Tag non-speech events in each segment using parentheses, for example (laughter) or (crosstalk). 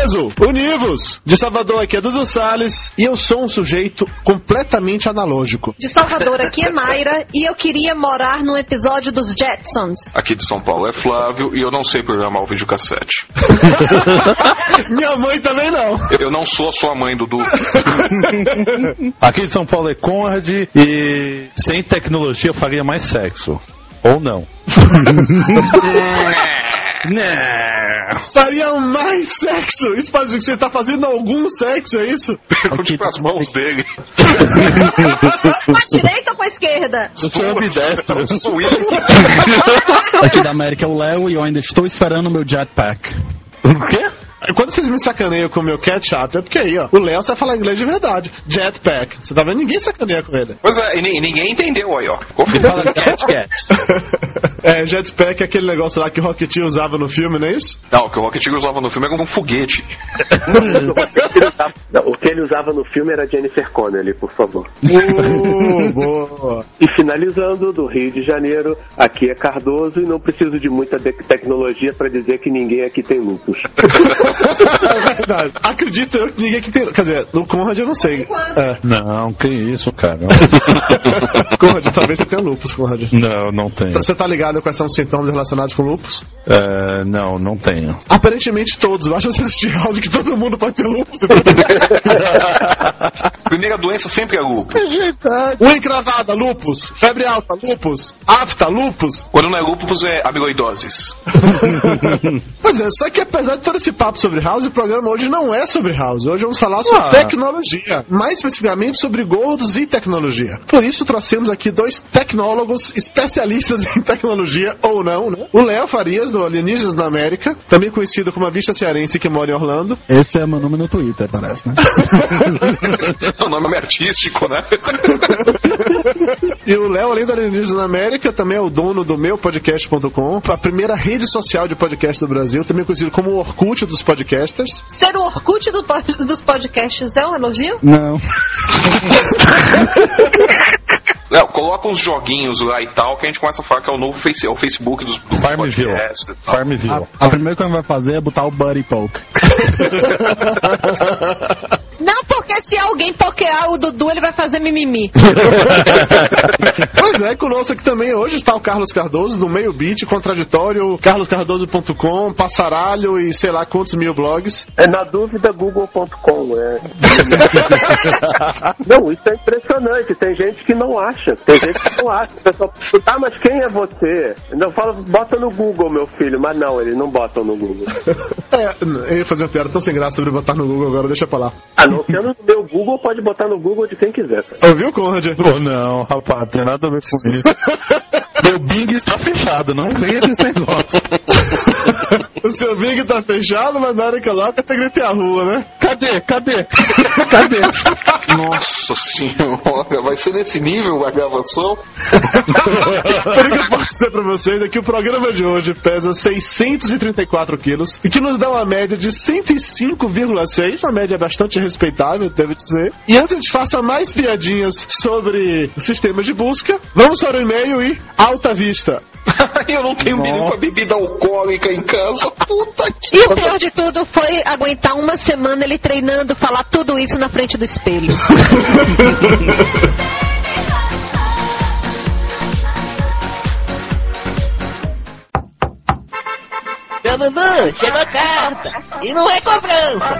peso, univos! De Salvador aqui é Dudu Salles e eu sou um sujeito completamente analógico. De Salvador aqui é Mayra (laughs) e eu queria morar num episódio dos Jetsons. Aqui de São Paulo é Flávio e eu não sei programar o videocassete. (laughs) Minha mãe também não. Eu não sou a sua mãe, Dudu. (laughs) Aqui de São Paulo é Conrad e sem tecnologia eu faria mais sexo. Ou não. Faria mais sexo! Isso faz o que você tá fazendo algum sexo, é isso? (laughs) Pergunte pras mãos dele. Com a direita ou com a esquerda? Eu sou ambidestro. Eu sou William. (laughs) (laughs) Aqui da América é o Léo e eu ainda estou esperando o meu jetpack. O quê? Quando vocês me sacaneiam com o meu ketchup, é porque aí, ó, o Léo sabe falar inglês de verdade. Jetpack. Você tá vendo? Ninguém sacaneia com ele. Pois é, e ni- ninguém entendeu aí, ó. Fala cat (laughs) cat. é, jetpack é aquele negócio lá que o Rocketeer usava no filme, não é isso? Não, o que o Rocket Eagle usava no filme era um foguete. (laughs) Não, o que ele usava no filme era Jennifer Connelly, por favor. Uh, (laughs) boa. E finalizando, do Rio de Janeiro, aqui é Cardoso e não preciso de muita tecnologia para dizer que ninguém aqui tem lupus. É verdade. Acredito eu que ninguém aqui tem. Quer dizer, no Conrad eu não sei. É. Não, que isso, cara. (laughs) Conrad, talvez você tenha lupus, Conrad. Não, não tenho. Você tá ligado com esses sintomas relacionados com lupus? É, não, não tenho. Aparentemente todos. Basta você assistir House que todo mundo pode ter lupus. (laughs) Primeira doença sempre é lúpus. Unha encravada, lupus. Febre alta, lupus. Afta, lupus. Quando não é lúpus, é amiloidoses. (laughs) Pois é, só que apesar de todo esse papo sobre House, o programa hoje não é sobre House. Hoje vamos falar sobre Ah. tecnologia. Mais especificamente sobre gordos e tecnologia. Por isso trouxemos aqui dois tecnólogos especialistas (laughs) em tecnologia, ou não, né? O Léo Farias, do Alienígenas na América, também conhecido como a Vista Cearense que mora em Orlando. Esse é meu nome no Twitter, parece, né? o (laughs) nome é artístico, né? E o Léo, além do Alienígenas na América, também é o dono do meu podcast.com, a primeira rede social de podcast do Brasil, também conhecido como o Orkut dos podcasters. Ser o Orkut do (laughs) dos podcasts é um elogio? Não. (laughs) Léo, coloca uns joguinhos lá e tal, que a gente começa a falar que é o novo face, é o Facebook dos, dos Farmville. Farmville. A, a primeira coisa que vai fazer é botar o Buddy Poke. (laughs) Não, porque se alguém pokear o Dudu, ele vai fazer mimimi. (laughs) Pois é, conosco aqui também hoje está o Carlos Cardoso, do Meio Beat, Contraditório, carloscardoso.com, Passaralho e sei lá quantos mil blogs. É na dúvida google.com, é. (laughs) Não, isso é impressionante. Tem gente que não acha. Tem gente que não acha. O pessoal, ah, mas quem é você? Não fala, bota no Google, meu filho. Mas não, eles não botam no Google. (laughs) É, eu ia fazer uma piada tão sem graça sobre botar no Google agora, deixa pra lá. Anunciando no meu Google, pode botar no Google de quem quiser. cara. Ouviu, Conrad? Pô, não, rapaz, tem nada a ver com isso. (laughs) Meu Bing está fechado, não venha com esse negócio. (laughs) O seu Bing tá fechado, mas na hora que coloca, você grita a rua, né? Cadê? Cadê? Cadê? Nossa senhora, vai ser nesse nível a gravação? Tudo que eu posso dizer pra vocês é que o programa de hoje pesa 634 quilos e que nos dá uma média de 105,6, uma média bastante respeitável, devo dizer. E antes que a gente faça mais piadinhas sobre o sistema de busca, vamos para o e-mail e alta vista. (laughs) Eu não tenho nenhuma bebida alcoólica em casa. Puta que. E o pior de tudo foi aguentar uma semana ele treinando falar tudo isso na frente do espelho. Seu Dudu, chegou a carta. E não é cobrança.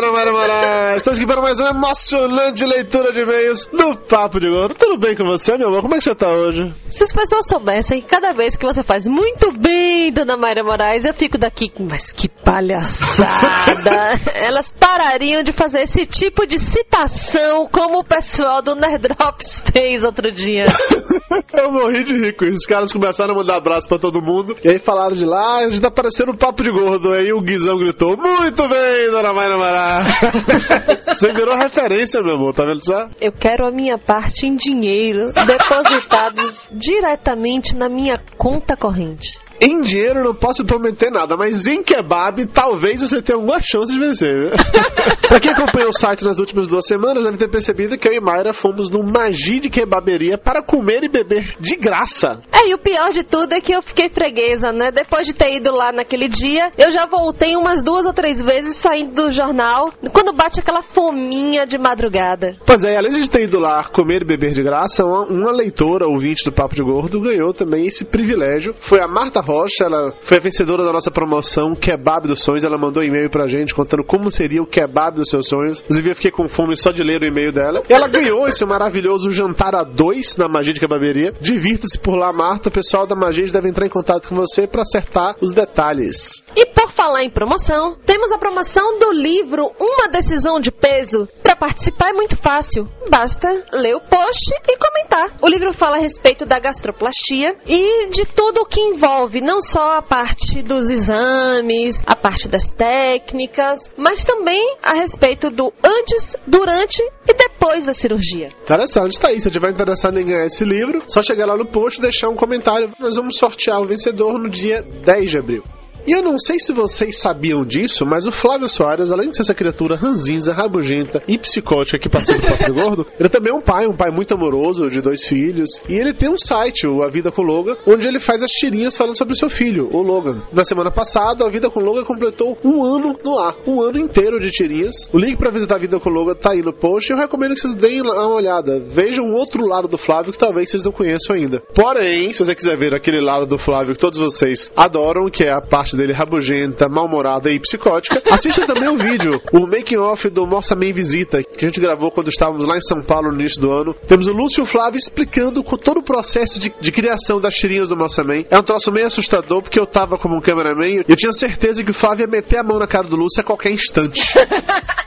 Dona Mara Moraes. Estamos aqui para mais uma emocionante leitura de e-mails do Papo de Gordo. Tudo bem com você, meu amor? Como é que você tá hoje? Se as pessoas soubessem que cada vez que você faz muito bem, dona Mayra Moraes, eu fico daqui, mas que palhaçada! (laughs) Elas parariam de fazer esse tipo de citação como o pessoal do Nerdrops fez outro dia. (laughs) Eu morri de rico. Os caras começaram a mandar abraço pra todo mundo. E aí falaram de lá, a gente tá parecendo um papo de gordo. Aí o Guizão gritou: Muito bem, dona Mayra (laughs) Você virou referência, meu amor, tá vendo só? Eu quero a minha parte em dinheiro, depositados (laughs) diretamente na minha conta corrente. Em dinheiro eu não posso prometer nada, mas em kebab talvez você tenha alguma chance de vencer. (laughs) pra quem acompanhou o site nas últimas duas semanas, deve ter percebido que eu e Mayra fomos no Magi de Kebaberia para comer e beber de graça. É, e o pior de tudo é que eu fiquei freguesa, né? Depois de ter ido lá naquele dia, eu já voltei umas duas ou três vezes saindo do jornal, quando bate aquela fominha de madrugada. Pois é, além de ter ido lá comer e beber de graça, uma, uma leitora, ouvinte do Papo de Gordo, ganhou também esse privilégio. Foi a Marta Rocha, ela foi a vencedora da nossa promoção Kebab dos Sonhos. Ela mandou um e-mail pra gente contando como seria o kebab dos seus sonhos. Inclusive, eu fiquei com fome só de ler o e-mail dela. E ela ganhou esse maravilhoso jantar a dois na Magia de Kebaberia. Divirta-se por lá, Marta. O pessoal da Magia deve entrar em contato com você pra acertar os detalhes. E por falar em promoção, temos a promoção do livro Uma Decisão de Peso. Para participar é muito fácil, basta ler o post e comentar. O livro fala a respeito da gastroplastia e de tudo o que envolve, não só a parte dos exames, a parte das técnicas, mas também a respeito do antes, durante e depois da cirurgia. Interessante, tá aí. Se tiver interessado em ganhar esse livro, só chegar lá no post e deixar um comentário. Nós vamos sortear o vencedor no dia 10 de abril. E eu não sei se vocês sabiam disso, mas o Flávio Soares, além de ser essa criatura ranzinza, rabugenta e psicótica que participa do Papo Gordo, (laughs) ele também é um pai, um pai muito amoroso, de dois filhos. E ele tem um site, o A Vida com Logan, onde ele faz as tirinhas falando sobre o seu filho, o Logan. Na semana passada, A Vida com Logan completou um ano no ar, um ano inteiro de tirinhas. O link para visitar A Vida com Logan tá aí no post eu recomendo que vocês deem uma olhada. Vejam o outro lado do Flávio que talvez vocês não conheçam ainda. Porém, se você quiser ver aquele lado do Flávio que todos vocês adoram, que é a parte dele rabugenta, mal-humorada e psicótica, assista também o vídeo, o making off do Morsa Man Visita, que a gente gravou quando estávamos lá em São Paulo no início do ano. Temos o Lúcio Flávio explicando todo o processo de, de criação das tirinhas do Morsa Man. É um troço meio assustador, porque eu tava como um cameraman e eu tinha certeza que o Flávio ia meter a mão na cara do Lúcio a qualquer instante. (laughs)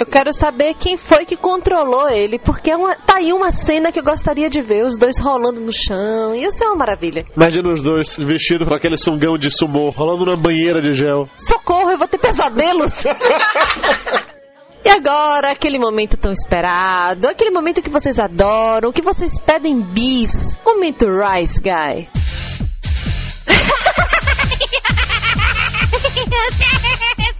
Eu quero saber quem foi que controlou ele, porque é uma, tá aí uma cena que eu gostaria de ver, os dois rolando no chão. Ia ser uma maravilha. Imagina os dois vestidos com aquele sungão de sumô, rolando numa banheira de gel. Socorro, eu vou ter pesadelos! (laughs) E agora, aquele momento tão esperado, aquele momento que vocês adoram, que vocês pedem bis. Momento Rice Guy. (laughs) (laughs)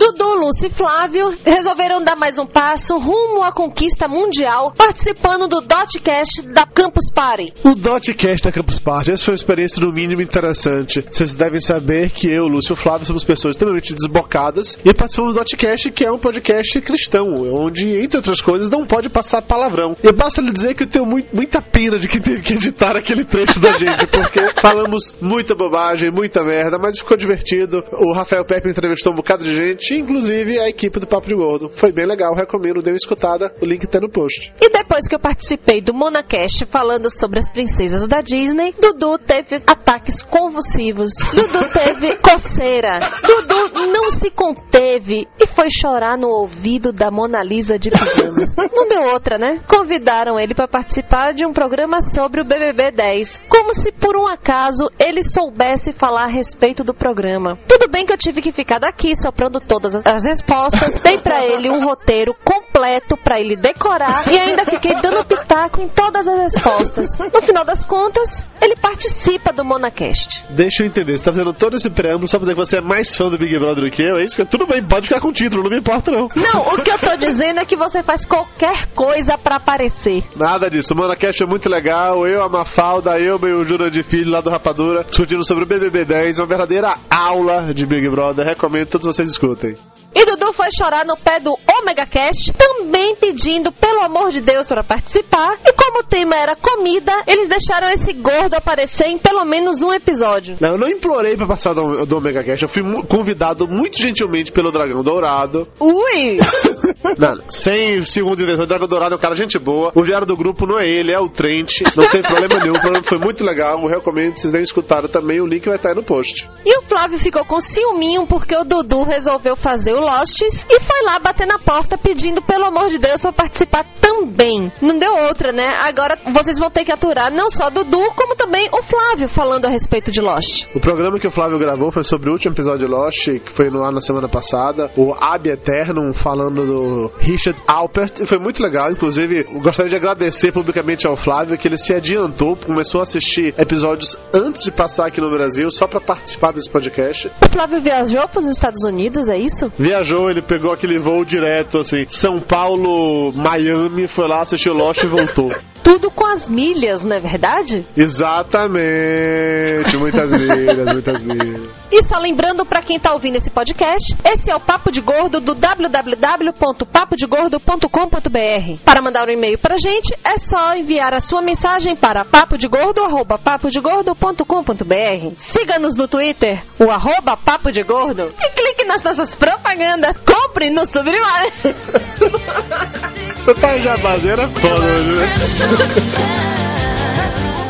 Dudu, Lúcio e Flávio resolveram dar mais um passo rumo à conquista mundial, participando do Dotcast da Campus Party. O Dotcast da Campus Party, essa foi uma experiência no mínimo interessante. Vocês devem saber que eu, Lúcio e Flávio somos pessoas extremamente desbocadas e participamos do Dotcast, que é um podcast cristão, onde, entre outras coisas, não pode passar palavrão. E basta lhe dizer que eu tenho muito, muita pena de quem teve que editar aquele trecho da gente, porque (laughs) falamos muita bobagem, muita merda, mas ficou divertido. O Rafael Pepe entrevistou um bocado de gente, inclusive a equipe do Papo de Gordo. Foi bem legal, recomendo, dê uma escutada, o link tá no post. E depois que eu participei do Monacast falando sobre as princesas da Disney, Dudu teve ataques convulsivos. Dudu teve (laughs) coceira. Dudu não se conteve e foi chorar no ouvido da Mona Lisa de pijamas. (laughs) Não deu outra, né? Convidaram ele para participar de um programa sobre o BBB 10, como se por um acaso ele soubesse falar a respeito do programa. Tudo bem que eu tive que ficar daqui soprando todas as respostas, dei pra ele um roteiro completo pra ele decorar e ainda fiquei dando pitaco em todas as respostas. No final das contas, ele participa do Monacast. Deixa eu entender, você tá fazendo todo esse preâmbulo só pra dizer que você é mais fã do Big Brother do que eu, é isso? Porque tudo bem, pode ficar com o título, não me importa não. Não, o que eu tô dizendo é que você faz qualquer coisa pra aparecer. Nada disso, o Monacast é muito legal, eu, a Mafalda, eu e o Jurandir Filho lá do Rapadura, discutindo sobre o BBB 10, uma verdadeira aula de Big Brother, recomendo que todos vocês escutem. Cuídate. E Dudu foi chorar no pé do Omega Cast, também pedindo, pelo amor de Deus, para participar. E como o tema era comida, eles deixaram esse gordo aparecer em pelo menos um episódio. Não, eu não implorei pra participar do, do Omega Cast, eu fui convidado muito gentilmente pelo Dragão Dourado. Ui! (laughs) Não, sem segundo diretor, Dragon Dourado é um cara gente boa. O viário do grupo não é ele, é o Trent. Não tem problema nenhum. O programa foi muito legal. Eu recomendo que vocês nem escutaram também. O link vai estar aí no post. E o Flávio ficou com ciúminho porque o Dudu resolveu fazer o Losts e foi lá bater na porta pedindo, pelo amor de Deus, pra participar também. Não deu outra, né? Agora vocês vão ter que aturar não só o Dudu, como também o Flávio falando a respeito de Lost. O programa que o Flávio gravou foi sobre o último episódio de Lost, que foi no ar na semana passada. O Ab Eternum falando do Richard Alpert. E foi muito legal. Inclusive, eu gostaria de agradecer publicamente ao Flávio que ele se adiantou, começou a assistir episódios antes de passar aqui no Brasil, só pra participar desse podcast. O Flávio viajou para os Estados Unidos, é isso? Viajou, ele pegou aquele voo direto, assim, São Paulo, Miami, foi lá, assistiu Lost e voltou. Tudo com as milhas, não é verdade? Exatamente, muitas milhas, muitas milhas. E só lembrando para quem tá ouvindo esse podcast, esse é o Papo de Gordo do www.papodegordo.com.br. Para mandar um e-mail pra gente, é só enviar a sua mensagem para papodegordo@papodegordo.com.br. Siga-nos no Twitter, o arroba Papo de Gordo, e clique nas nossas propagandas. Compre no Sublimar. Você tá jabazeira foda, né? (laughs) Yeah.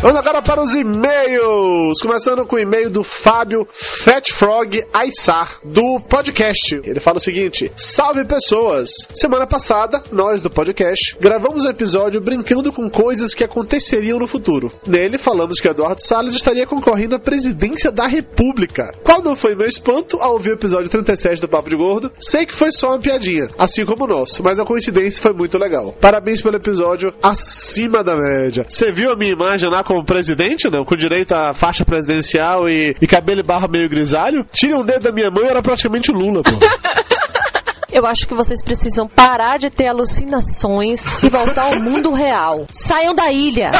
Vamos agora para os e-mails. Começando com o e-mail do Fábio Fat Frog Aissar, do podcast. Ele fala o seguinte: Salve pessoas! Semana passada, nós do podcast gravamos um episódio brincando com coisas que aconteceriam no futuro. Nele, falamos que Eduardo Salles estaria concorrendo à presidência da República. Qual não foi meu espanto ao ouvir o episódio 37 do Papo de Gordo? Sei que foi só uma piadinha, assim como o nosso, mas a coincidência foi muito legal. Parabéns pelo episódio acima da média. Você viu a minha imagem lá como presidente, não? Com direito à faixa presidencial e, e cabelo e barra meio grisalho? Tire um dedo da minha mão e era praticamente o Lula, pô. (laughs) Eu acho que vocês precisam parar de ter alucinações e voltar ao mundo real. Saiam da ilha.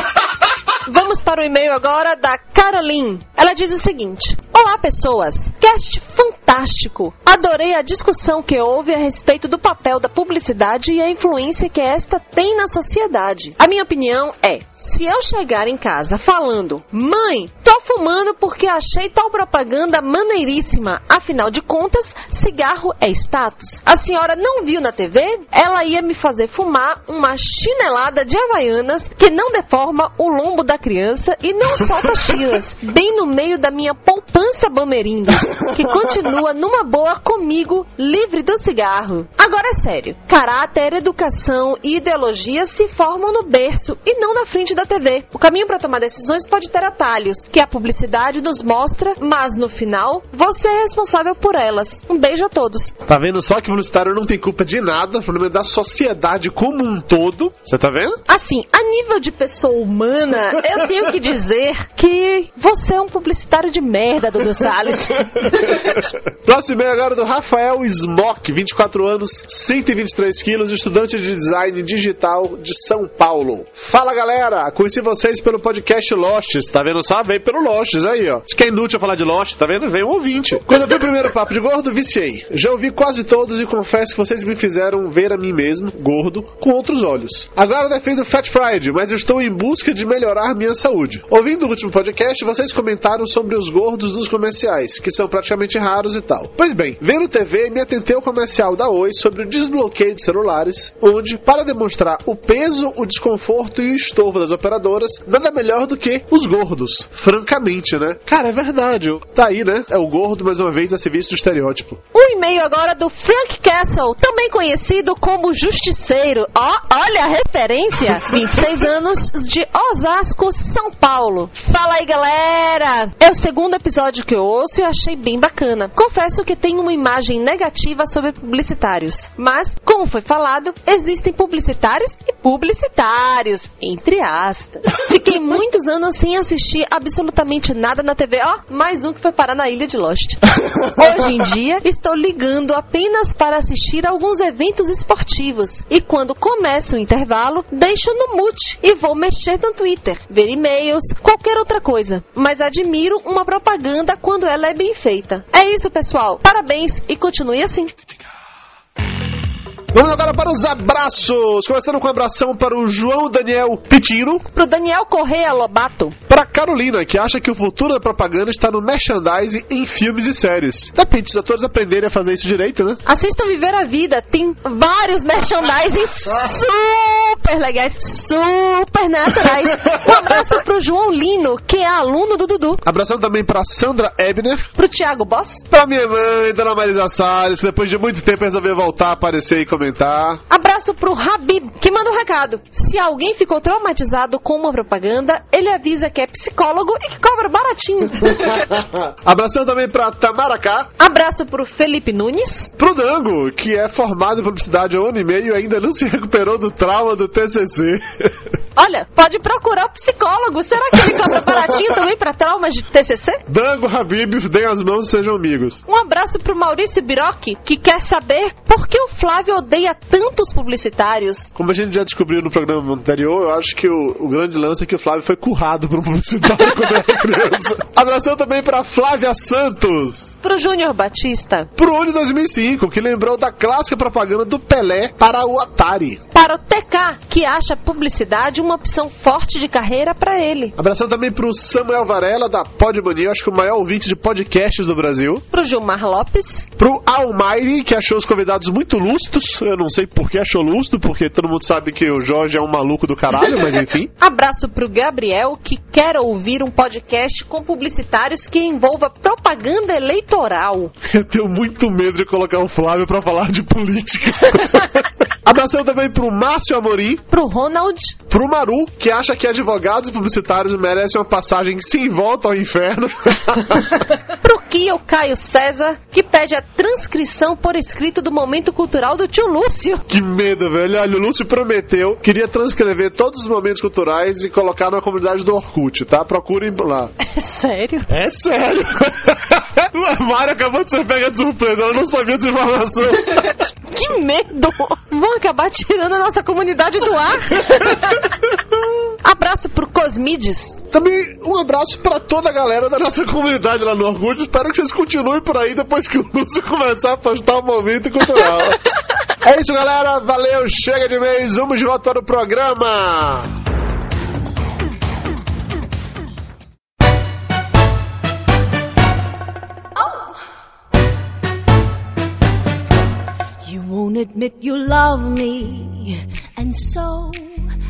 Vamos para o e-mail agora da Caroline. Ela diz o seguinte: Olá, pessoas. Cast fantástico. Adorei a discussão que houve a respeito do papel da publicidade e a influência que esta tem na sociedade. A minha opinião é: se eu chegar em casa falando, mãe, tô fumando porque achei tal propaganda maneiríssima, afinal de contas, cigarro é status. A senhora não viu na TV? Ela ia me fazer fumar uma chinelada de havaianas que não deforma o lombo da criança e não solta (laughs) chilas, bem no meio da minha poupança Bamerindos, que continua numa boa comigo, livre do cigarro. Agora é sério, caráter, educação e ideologia se formam no berço e não na frente da TV. O caminho para tomar decisões pode ter atalhos, que a publicidade nos mostra, mas no final, você é responsável por elas. Um beijo a todos. Tá vendo só que o publicitário não tem culpa de nada, o problema é da sociedade como um todo. Você tá vendo? Assim, a nível de pessoa humana, eu tenho que dizer que você é um publicitário de merda, Dudu Salles. (laughs) Próximo e-mail agora do Rafael Smock, 24 anos, 123 quilos, estudante de design digital de São Paulo. Fala galera, conheci vocês pelo podcast Losts, tá vendo só? Veio pelo Losts aí, ó. Se que é inútil falar de Lost, tá vendo? Vem um ouvinte. Quando eu vi o primeiro papo de gordo, viciei. Já ouvi quase todos e confesso que vocês me fizeram ver a mim mesmo, gordo, com outros olhos. Agora defendo Fat Pride, mas estou em busca de melhorar minha saúde. Ouvindo o último podcast, vocês comentaram sobre os gordos dos comerciais, que são praticamente raros e tal. Pois bem, vendo TV, me atentei ao comercial da Oi sobre o desbloqueio de celulares, onde, para demonstrar o peso, o desconforto e o estorvo das operadoras, nada melhor do que os gordos. Francamente, né? Cara, é verdade. Tá aí, né? É o gordo, mais uma vez, a serviço do estereótipo. Um e-mail agora do Frank Castle, também conhecido como Justiceiro. Ó, olha a referência! (laughs) 26 anos de Osasco, São Paulo. Fala aí, galera! É o segundo episódio que eu ouço e achei bem bacana. Confesso que tenho uma imagem negativa sobre publicitários, mas, como foi falado, existem publicitários e publicitários, entre aspas. Fiquei muitos anos sem assistir absolutamente nada na TV. Ó, mais um que foi parar na ilha de Lost. Hoje em dia, estou ligando apenas para assistir alguns eventos esportivos e quando começa o intervalo, deixo no mute e vou mexer no Twitter, ver e-mails, qualquer outra coisa. Mas admiro uma propaganda quando ela é bem feita. É isso, pessoal. Parabéns e continue assim. Vamos agora para os abraços. Começando com um abração para o João Daniel Pitino. Pro Daniel Correia Lobato. Para a Carolina, que acha que o futuro da propaganda está no merchandising em filmes e séries. Depende, os atores aprenderem a fazer isso direito, né? Assistam Viver a Vida. Tem vários merchandising super legais, super naturais. Um abraço pro João Lino, que é aluno do Dudu. Abração também para Sandra Ebner. Pro Thiago Boss. Para minha mãe, Dona Marisa Salles, que depois de muito tempo resolveu voltar, aparecer e comentar. Abraço pro Habib, que manda um recado. Se alguém ficou traumatizado com uma propaganda, ele avisa que é psicólogo e que cobra baratinho. (laughs) Abração também para Tamara K. Abraço pro Felipe Nunes. Pro Dango, que é formado em publicidade há um ano e meio e ainda não se recuperou do trauma do TCC. (laughs) Olha, pode procurar o psicólogo. Será que ele cobra baratinho também pra traumas de TCC? Dango, Habib, deem as mãos e sejam amigos. Um abraço pro Maurício Biroc, que quer saber por que o Flávio odeia tantos publicitários. Como a gente já descobriu no programa anterior, eu acho que o, o grande lance é que o Flávio foi currado por um publicitário (laughs) quando era criança. Abração também pra Flávia Santos. Pro Júnior Batista. Pro ano de 2005, que lembrou da clássica propaganda do Pelé para o Atari. Para o TK, que acha publicidade uma opção forte de carreira para ele. Abração também pro Samuel Varela, da Podmania, acho que o maior ouvinte de podcasts do Brasil. Pro Gilmar Lopes. Pro Almighty, que achou os convidados muito lustros. Eu não sei por que achou lustro, porque todo mundo sabe que o Jorge é um maluco do caralho, mas enfim. (laughs) Abraço pro Gabriel, que quer ouvir um podcast com publicitários que envolva propaganda eleitoral. (laughs) Eu tenho muito medo de colocar o Flávio pra falar de política. (laughs) Abração também pro Márcio Amorim. Pro Ronald. Pro Maru, que acha que advogados e publicitários merecem uma passagem sem volta ao inferno. (laughs) pro Kio Caio César, que pede a transcrição por escrito do momento cultural do tio Lúcio. Que medo, velho. Olha, o Lúcio prometeu, queria transcrever todos os momentos culturais e colocar na comunidade do Orkut, tá? Procurem lá. (laughs) É sério? É sério. (laughs) Mari acabou de ser pega de surpresa, ela não sabia dessa informação. (laughs) que medo! Vão acabar tirando a nossa comunidade do ar. (laughs) abraço pro Cosmides. Também um abraço para toda a galera da nossa comunidade lá no Orkut. Espero que vocês continuem por aí depois que o Lúcio começar a postar o momento cultural. (laughs) é isso, galera. Valeu, chega de mês. Vamos de volta para o programa. Admit you love me, and so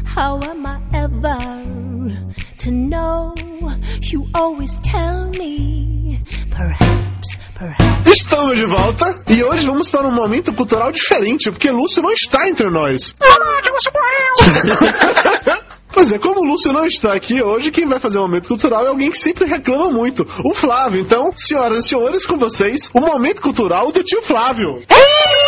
how am I ever to know? You always tell me, perhaps, perhaps. Estamos de volta e hoje vamos para um momento cultural diferente, porque Lúcio não está entre nós. Ah, que Lúcio morreu! Pois é, como o Lúcio não está aqui hoje, quem vai fazer o momento cultural é alguém que sempre reclama muito, o Flávio. Então, senhoras e senhores, com vocês, o momento cultural do tio Flávio. Tio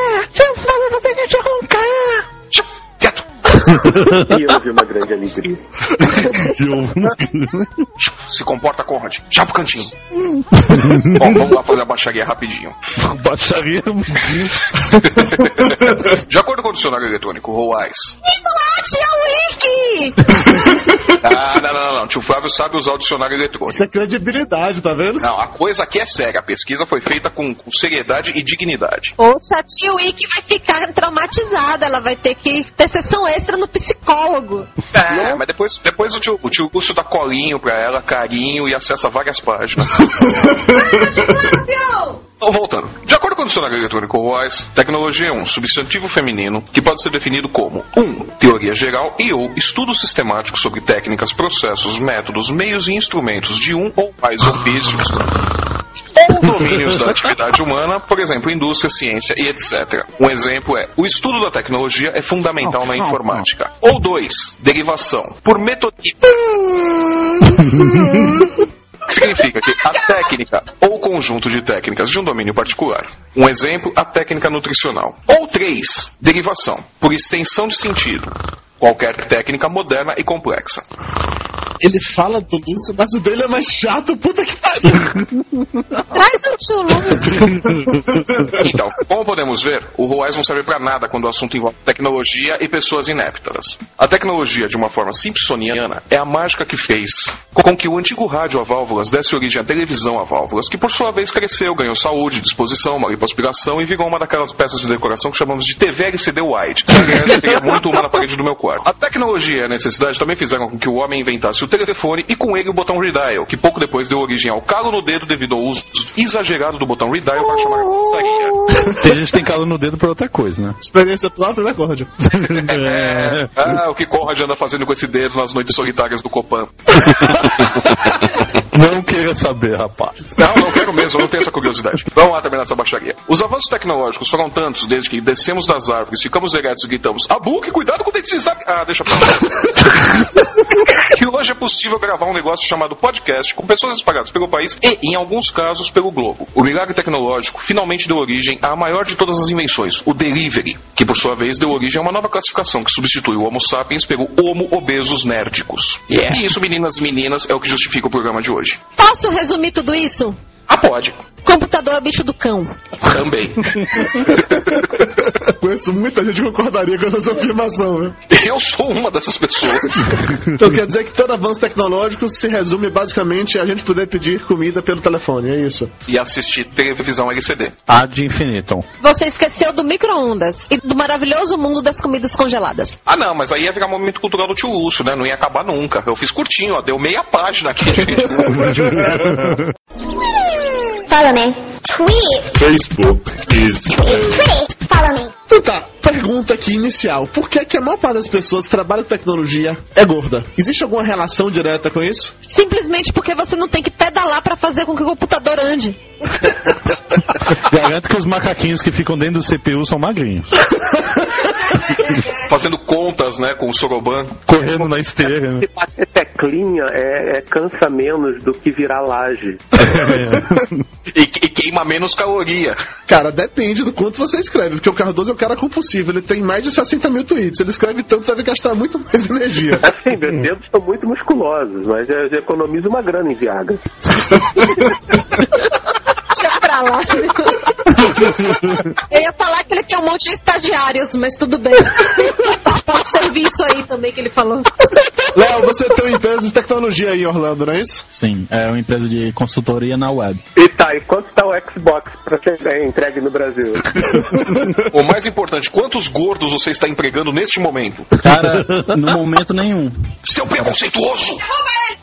(laughs) E houve uma grande alegria. (laughs) Se comporta, Conrad. Já pro cantinho. (laughs) Bom, vamos lá fazer a baixaria rapidinho. Baixaria. De acordo com o dicionário eletrônico ROAS. Wiki! Ah, não, não, não, não. Tio Flávio sabe usar o dicionário eletrônico. Isso é credibilidade, tá vendo? Não, a coisa aqui é séria. A pesquisa foi feita com, com seriedade e dignidade. Poxa, a tia Wiki vai ficar traumatizada. Ela vai ter que ter sessão extra no psicólogo. É, mas depois, depois o tio, o tio Lúcio dá colinho pra ela, carinho e acessa várias páginas. (laughs) Então, voltando. De acordo com o dicionário eletrônico ROAS, tecnologia é um substantivo feminino que pode ser definido como 1. Um, teoria geral e ou estudo sistemático sobre técnicas, processos, métodos, meios e instrumentos de um ou mais ofícios ou domínios da atividade humana, por exemplo, indústria, ciência e etc. Um exemplo é: o estudo da tecnologia é fundamental na informática. Ou dois, derivação. Por metodismo. (laughs) que significa que a técnica ou conjunto de técnicas de um domínio particular. Um exemplo, a técnica nutricional. Ou três, derivação, por extensão de sentido. Qualquer técnica moderna e complexa. Ele fala tudo isso, mas o dele é mais chato, puta que pariu. (laughs) Traz o tio Lúcio. Então, como podemos ver, o ROAS não serve pra nada quando o assunto envolve tecnologia e pessoas inéptas. A tecnologia, de uma forma simpsoniana, é a mágica que fez com que o antigo rádio a válvulas desse origem à televisão a válvulas, que por sua vez cresceu, ganhou saúde, disposição, uma lipoaspiração e virou uma daquelas peças de decoração que chamamos de TV LCD Wide. Aliás, eu teria muito uma na parede do meu quarto. A tecnologia e a necessidade também fizeram com que o homem inventasse o telefone e com ele o botão redial, que pouco depois deu origem ao calo no dedo devido ao uso exagerado do botão redial para chamar a pizzaria. Tem gente que tem calo no dedo pra outra coisa, né? Experiência própria, né, Conrad? É. Ah, o que Conrad anda fazendo com esse dedo nas noites solitárias do Copan. (laughs) Não queira saber, rapaz. Não, não quero mesmo, eu não tenho essa curiosidade. Vamos lá terminar essa baixaria. Os avanços tecnológicos foram tantos desde que descemos das árvores, ficamos eretos e gritamos: Abuque, cuidado com o dente de Ah, deixa pra lá. (laughs) que hoje é possível gravar um negócio chamado podcast com pessoas espalhadas pelo país e, em alguns casos, pelo globo. O milagre tecnológico finalmente deu origem à maior de todas as invenções, o delivery, que por sua vez deu origem a uma nova classificação que substitui o Homo sapiens pelo Homo obesos nerdicus. E isso, meninas e meninas, é o que justifica o programa de hoje. Posso resumir tudo isso? Ah, pode. Computador é bicho do cão. Também. (laughs) Conheço muita gente que concordaria com essa afirmação, né? Eu sou uma dessas pessoas. (laughs) Então quer dizer que todo avanço tecnológico se resume basicamente a gente poder pedir comida pelo telefone, é isso? E assistir televisão LCD. Ad infinitum. Você esqueceu do micro-ondas e do maravilhoso mundo das comidas congeladas. Ah, não, mas aí ia virar movimento cultural do tio Lúcio, né? Não ia acabar nunca. Eu fiz curtinho, ó, deu meia página aqui. (laughs) Follow me. Tweet. Facebook is Tweet. Follow me. Então tá, pergunta aqui inicial. Por que, que a maior parte das pessoas que trabalham com tecnologia é gorda? Existe alguma relação direta com isso? Simplesmente porque você não tem que pedalar pra fazer com que o computador ande. (laughs) Garanto que os macaquinhos que ficam dentro do CPU são magrinhos. (laughs) (laughs) Fazendo contas, né, com o Soroban. Correndo na esteira. Né? Se bater teclinha é, é cansa menos do que virar laje. E, e queima menos caloria. Cara, depende do quanto você escreve, porque o Cardoso é um cara compulsivo, ele tem mais de 60 mil tweets, ele escreve tanto, deve gastar muito mais energia. Assim, meus dedos são muito musculosos, mas eu eu economizo uma grana em Viagra. Deixa pra lá. (laughs) (laughs) Eu ia falar que ele tem um monte de estagiários, mas tudo bem. Pode servir isso aí também que ele falou. Léo, você tem uma empresa de tecnologia aí em Orlando, não é isso? Sim, é uma empresa de consultoria na web. E tá, e quanto tá o Xbox pra ser entregue no Brasil? (laughs) O mais importante, quantos gordos você está empregando neste momento? Cara, no momento nenhum. Seu preconceituoso!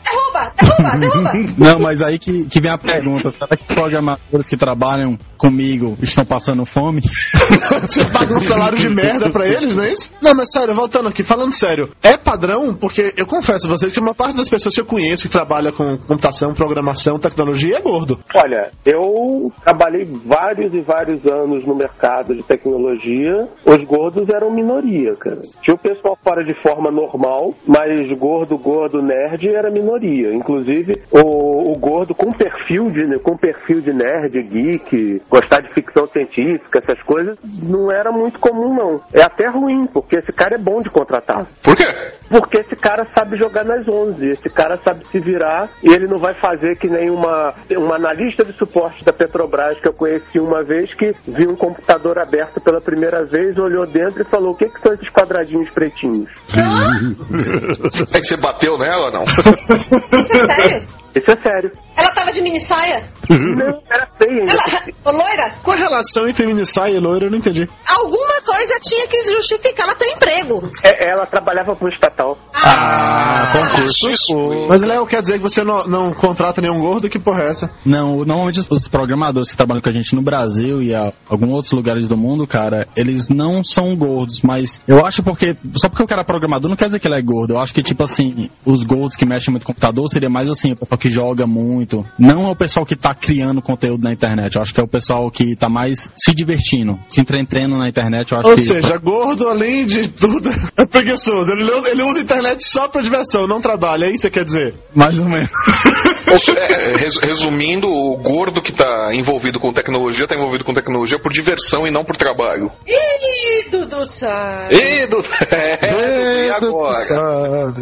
Derruba, derruba, derruba. Não, mas aí que, que vem a pergunta: será que programadores que trabalham comigo estão passando fome? Você paga um salário de merda pra eles, não é isso? Não, mas sério, voltando aqui, falando sério, é padrão, porque eu confesso a vocês que uma parte das pessoas que eu conheço que trabalha com computação, programação, tecnologia é gordo. Olha, eu trabalhei vários e vários anos no mercado de tecnologia. Os gordos eram minoria, cara. Tinha o pessoal fora de forma normal, mas gordo, gordo, nerd era minoria. Inclusive, o, o gordo com perfil de com perfil de nerd, geek, gostar de ficção científica, essas coisas, não era muito comum, não. É até ruim, porque esse cara é bom de contratar. Por quê? Porque esse cara sabe jogar nas 11, esse cara sabe se virar e ele não vai fazer que nem uma, uma analista de suporte da Petrobras que eu conheci uma vez que viu um computador aberto pela primeira vez, olhou dentro e falou: O que, que são esses quadradinhos pretinhos? (laughs) É que você bateu nela ou não? Isso (laughs) é sério? Isso é sério. Ela tava de mini saia? Não, era ainda. Ela... Ô, loira, Qual a relação entre mini saia e loira? Eu não entendi. alguma coisa tinha que justificar ela ter emprego. É, ela trabalhava com o estatal. Ah, concurso. Mas, Léo, quer dizer que você não, não contrata nenhum gordo? Que porra é essa? Não, normalmente os- programadores que trabalham com a gente no Brasil e a alguns outros lugares do mundo, cara, eles não são gordos, mas eu acho porque. Só porque o cara é programador não quer dizer que ele é gordo. Eu acho que, tipo assim, os gordos que mexem muito com computador seria mais assim, que joga muito. Não é o pessoal que tá criando conteúdo na internet. Eu acho que é o pessoal que tá mais se divertindo, se entretendo na internet, eu acho Ou que. seja, gordo, além de tudo, (laughs) é preguiçoso. Ele, ele usa a internet só pra diversão, não trabalha. É isso que você quer dizer? Mais ou menos. (laughs) Ou seja, é, res- resumindo, o gordo que tá envolvido com tecnologia tá envolvido com tecnologia por diversão e não por trabalho. Ih, Dudu Salles. (laughs) E do... É, e agora?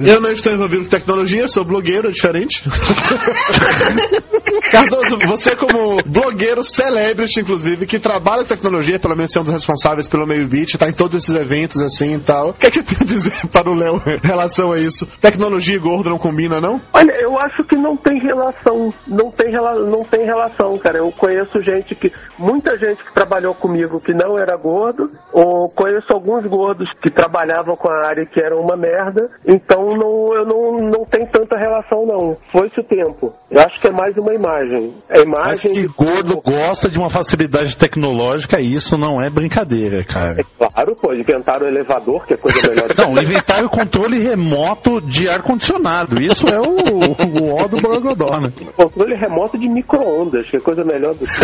Eu não estou envolvido com tecnologia, sou blogueiro, é diferente. (laughs) Cardoso, você como blogueiro celebrity, inclusive, que trabalha com tecnologia, pelo menos é um dos responsáveis pelo meio beat, tá em todos esses eventos assim e tal. O que, é que você tem a dizer (laughs) para o Léo em relação a isso? Tecnologia e gordo não combina, não? Olha, eu acho que não tem relação, não tem, rela- não tem relação, cara. Eu conheço gente que, muita gente que trabalhou comigo que não era gordo, ou conheço alguns gordos que trabalhavam com a área que era uma merda, então não, eu não, não tem tanta relação não. Foi-se o tempo. Eu acho que é mais uma imagem. É Mas imagem que de gordo gosta de uma facilidade tecnológica, isso não é brincadeira, cara. Claro, pô, inventaram o elevador, que é coisa melhor. Não, (laughs) inventaram o controle remoto de ar-condicionado. Isso é o, o ó do Borogodó, né? (laughs) Controle remoto de micro-ondas, que é coisa melhor do que.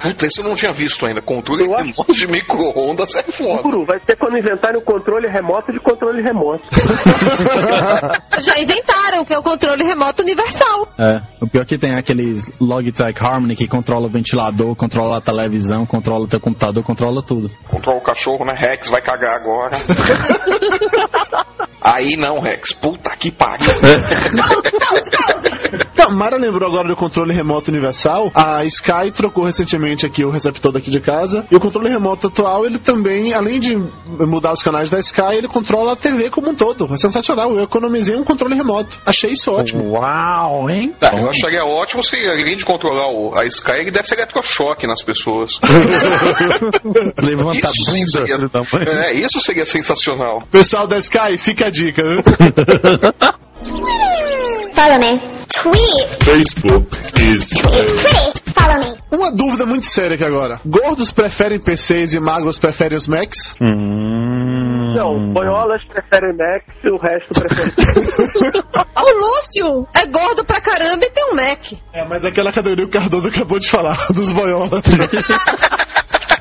(laughs) Puta, esse eu não tinha visto ainda. Controle remoto de micro-ondas é foda. Guru, vai ser quando inventarem o controle remoto de controle remoto. Já inventaram, que é o controle remoto universal. É. O pior é que tem aqueles Logitech Harmony que controla o ventilador, controla a televisão, controla o teu computador, controla tudo. Controla o cachorro, né? Rex vai cagar agora. (laughs) Aí não, Rex. Puta que pariu. Não, Mara lembrou agora do controle remoto universal. A Sky trocou recentemente aqui o receptor daqui de casa. E o controle remoto atual, ele também, além de mudar os canais da Sky, ele controla a TV como um todo. É sensacional. Eu economizei um controle remoto. Achei isso ótimo. Uau, hein? Ah, eu acharia ótimo se além de controlar o- a Sky, ele desse eletrochoque nas pessoas. (laughs) Levanta Isso a bunda. seria, é, isso seria sensacional. Pessoal da Sky, fica a dica, viu? (laughs) Follow me. Tweet. Facebook is Tweet. Follow me. Uma dúvida muito séria aqui agora. Gordos preferem PCs e magros preferem os Macs? Hum. Não, boiolas preferem Mac e o resto prefere. (laughs) (laughs) O Lúcio é gordo pra caramba e tem um Mac. É, mas aquela categoria que o Cardoso acabou de falar, (laughs) dos boiolas.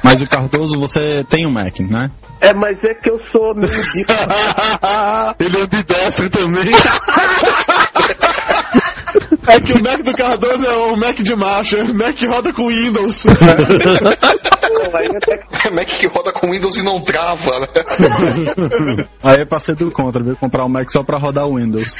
Mas o Cardoso, você tem um Mac, né? É, mas é que eu sou meio. (laughs) Ele é ambidestro também. (laughs) É que o Mac do Cardoso é o Mac de macho, é o Mac que roda com Windows. Que Mac que roda com Windows e não trava, né? Aí é pra ser do contra, viu? Comprar um Mac só pra rodar o Windows.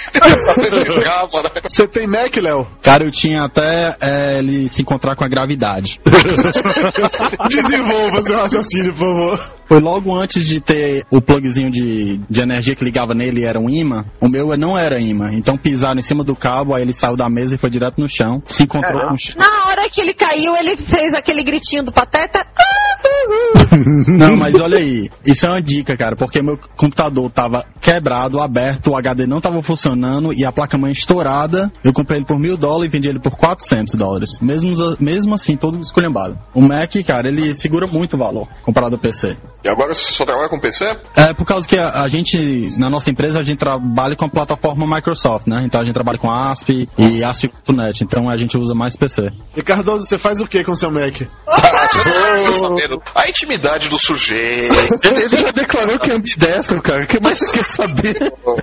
Trava, né? Você tem Mac, Léo? Cara, eu tinha até é, ele se encontrar com a gravidade. (laughs) Desenvolva seu raciocínio, por favor. Foi logo antes de ter o plugzinho de, de energia que ligava nele e era um imã. O meu não era imã. Então pisaram em cima do cabo, aí ele saiu da mesa e foi direto no chão. Se encontrou Caramba. com o chão. Na hora que ele caiu, ele fez aquele gritinho do pateta. (laughs) Não, mas olha aí. Isso é uma dica, cara, porque meu computador tava quebrado, aberto, o HD não tava funcionando e a placa-mãe estourada. Eu comprei ele por mil dólares e vendi ele por 400 dólares. Mesmo, mesmo assim, todo esculhambado. O Mac, cara, ele segura muito o valor comparado ao PC. E agora você só trabalha com PC? É por causa que a, a gente, na nossa empresa, a gente trabalha com a plataforma Microsoft, né? Então a gente trabalha com ASP e ASP.NET, então a gente usa mais PC. E Cardoso, você faz o que com seu Mac? Ah, você não sabendo. A intimidade do sujeito. Ele, já declarou que é ambidestro, cara. O que mais você quer saber?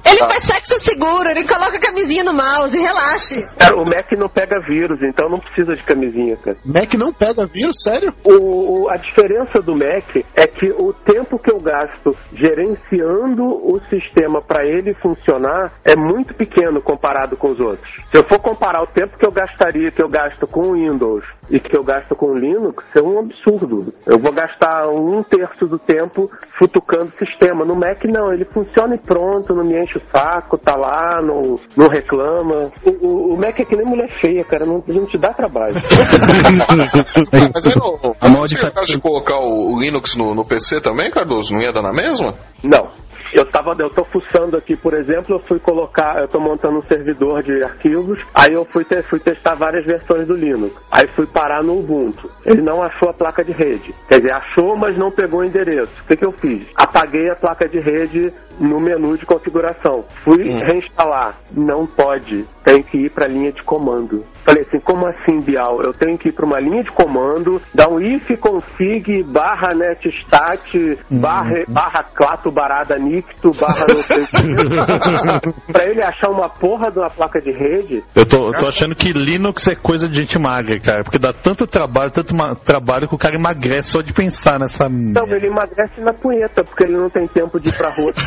Ele faz sexo seguro, ele coloca a camisinha no mouse, relaxe. Cara, o Mac não pega vírus, então não precisa de camisinha, cara. Mac não pega vírus? Sério? O, o- a diferença do Mac é que o tempo que eu gasto gerenciando o sistema para ele funcionar é muito pequeno comparado com os outros. Se eu for comparar o tempo que eu gastaria, que eu gasto com o Windows e que eu gasto com o Linux, é um absurdo. Eu vou gastar um terço do tempo futucando o sistema. No Mac não, ele funciona e pronto, não me enche o saco, tá lá, não, não reclama. O, o- o Mac é que nem mulher feia, cara, não, não te dá trabalho. (laughs) Mas aí não. A caso de colocar o o Linux no, no PC também, Cardoso? Não ia dar na mesma? Não. Eu tava, eu tô fuçando aqui, por exemplo, eu fui colocar, eu tô montando um servidor de arquivos, aí eu fui, te, fui testar várias versões do Linux. Aí fui parar no Ubuntu. Ele não achou a placa de rede. Quer dizer, achou, mas não pegou o endereço. O que, que eu fiz? Apaguei a placa de rede no menu de configuração. Fui reinstalar. Não pode. Tem que ir para a linha de comando. Falei assim, como assim, Bial? Eu tenho que ir para uma linha de comando, dar um if config barra netstat barra, barra clato barada nicto barra não sei (laughs) pra ele achar uma porra de uma placa de rede. Eu tô, eu tô achando que Linux é coisa de gente magra, cara. Porque dá tanto trabalho, tanto trabalho que o cara emagrece só de pensar nessa. Não, ele emagrece na punheta, porque ele não tem tempo de ir pra rua. (laughs)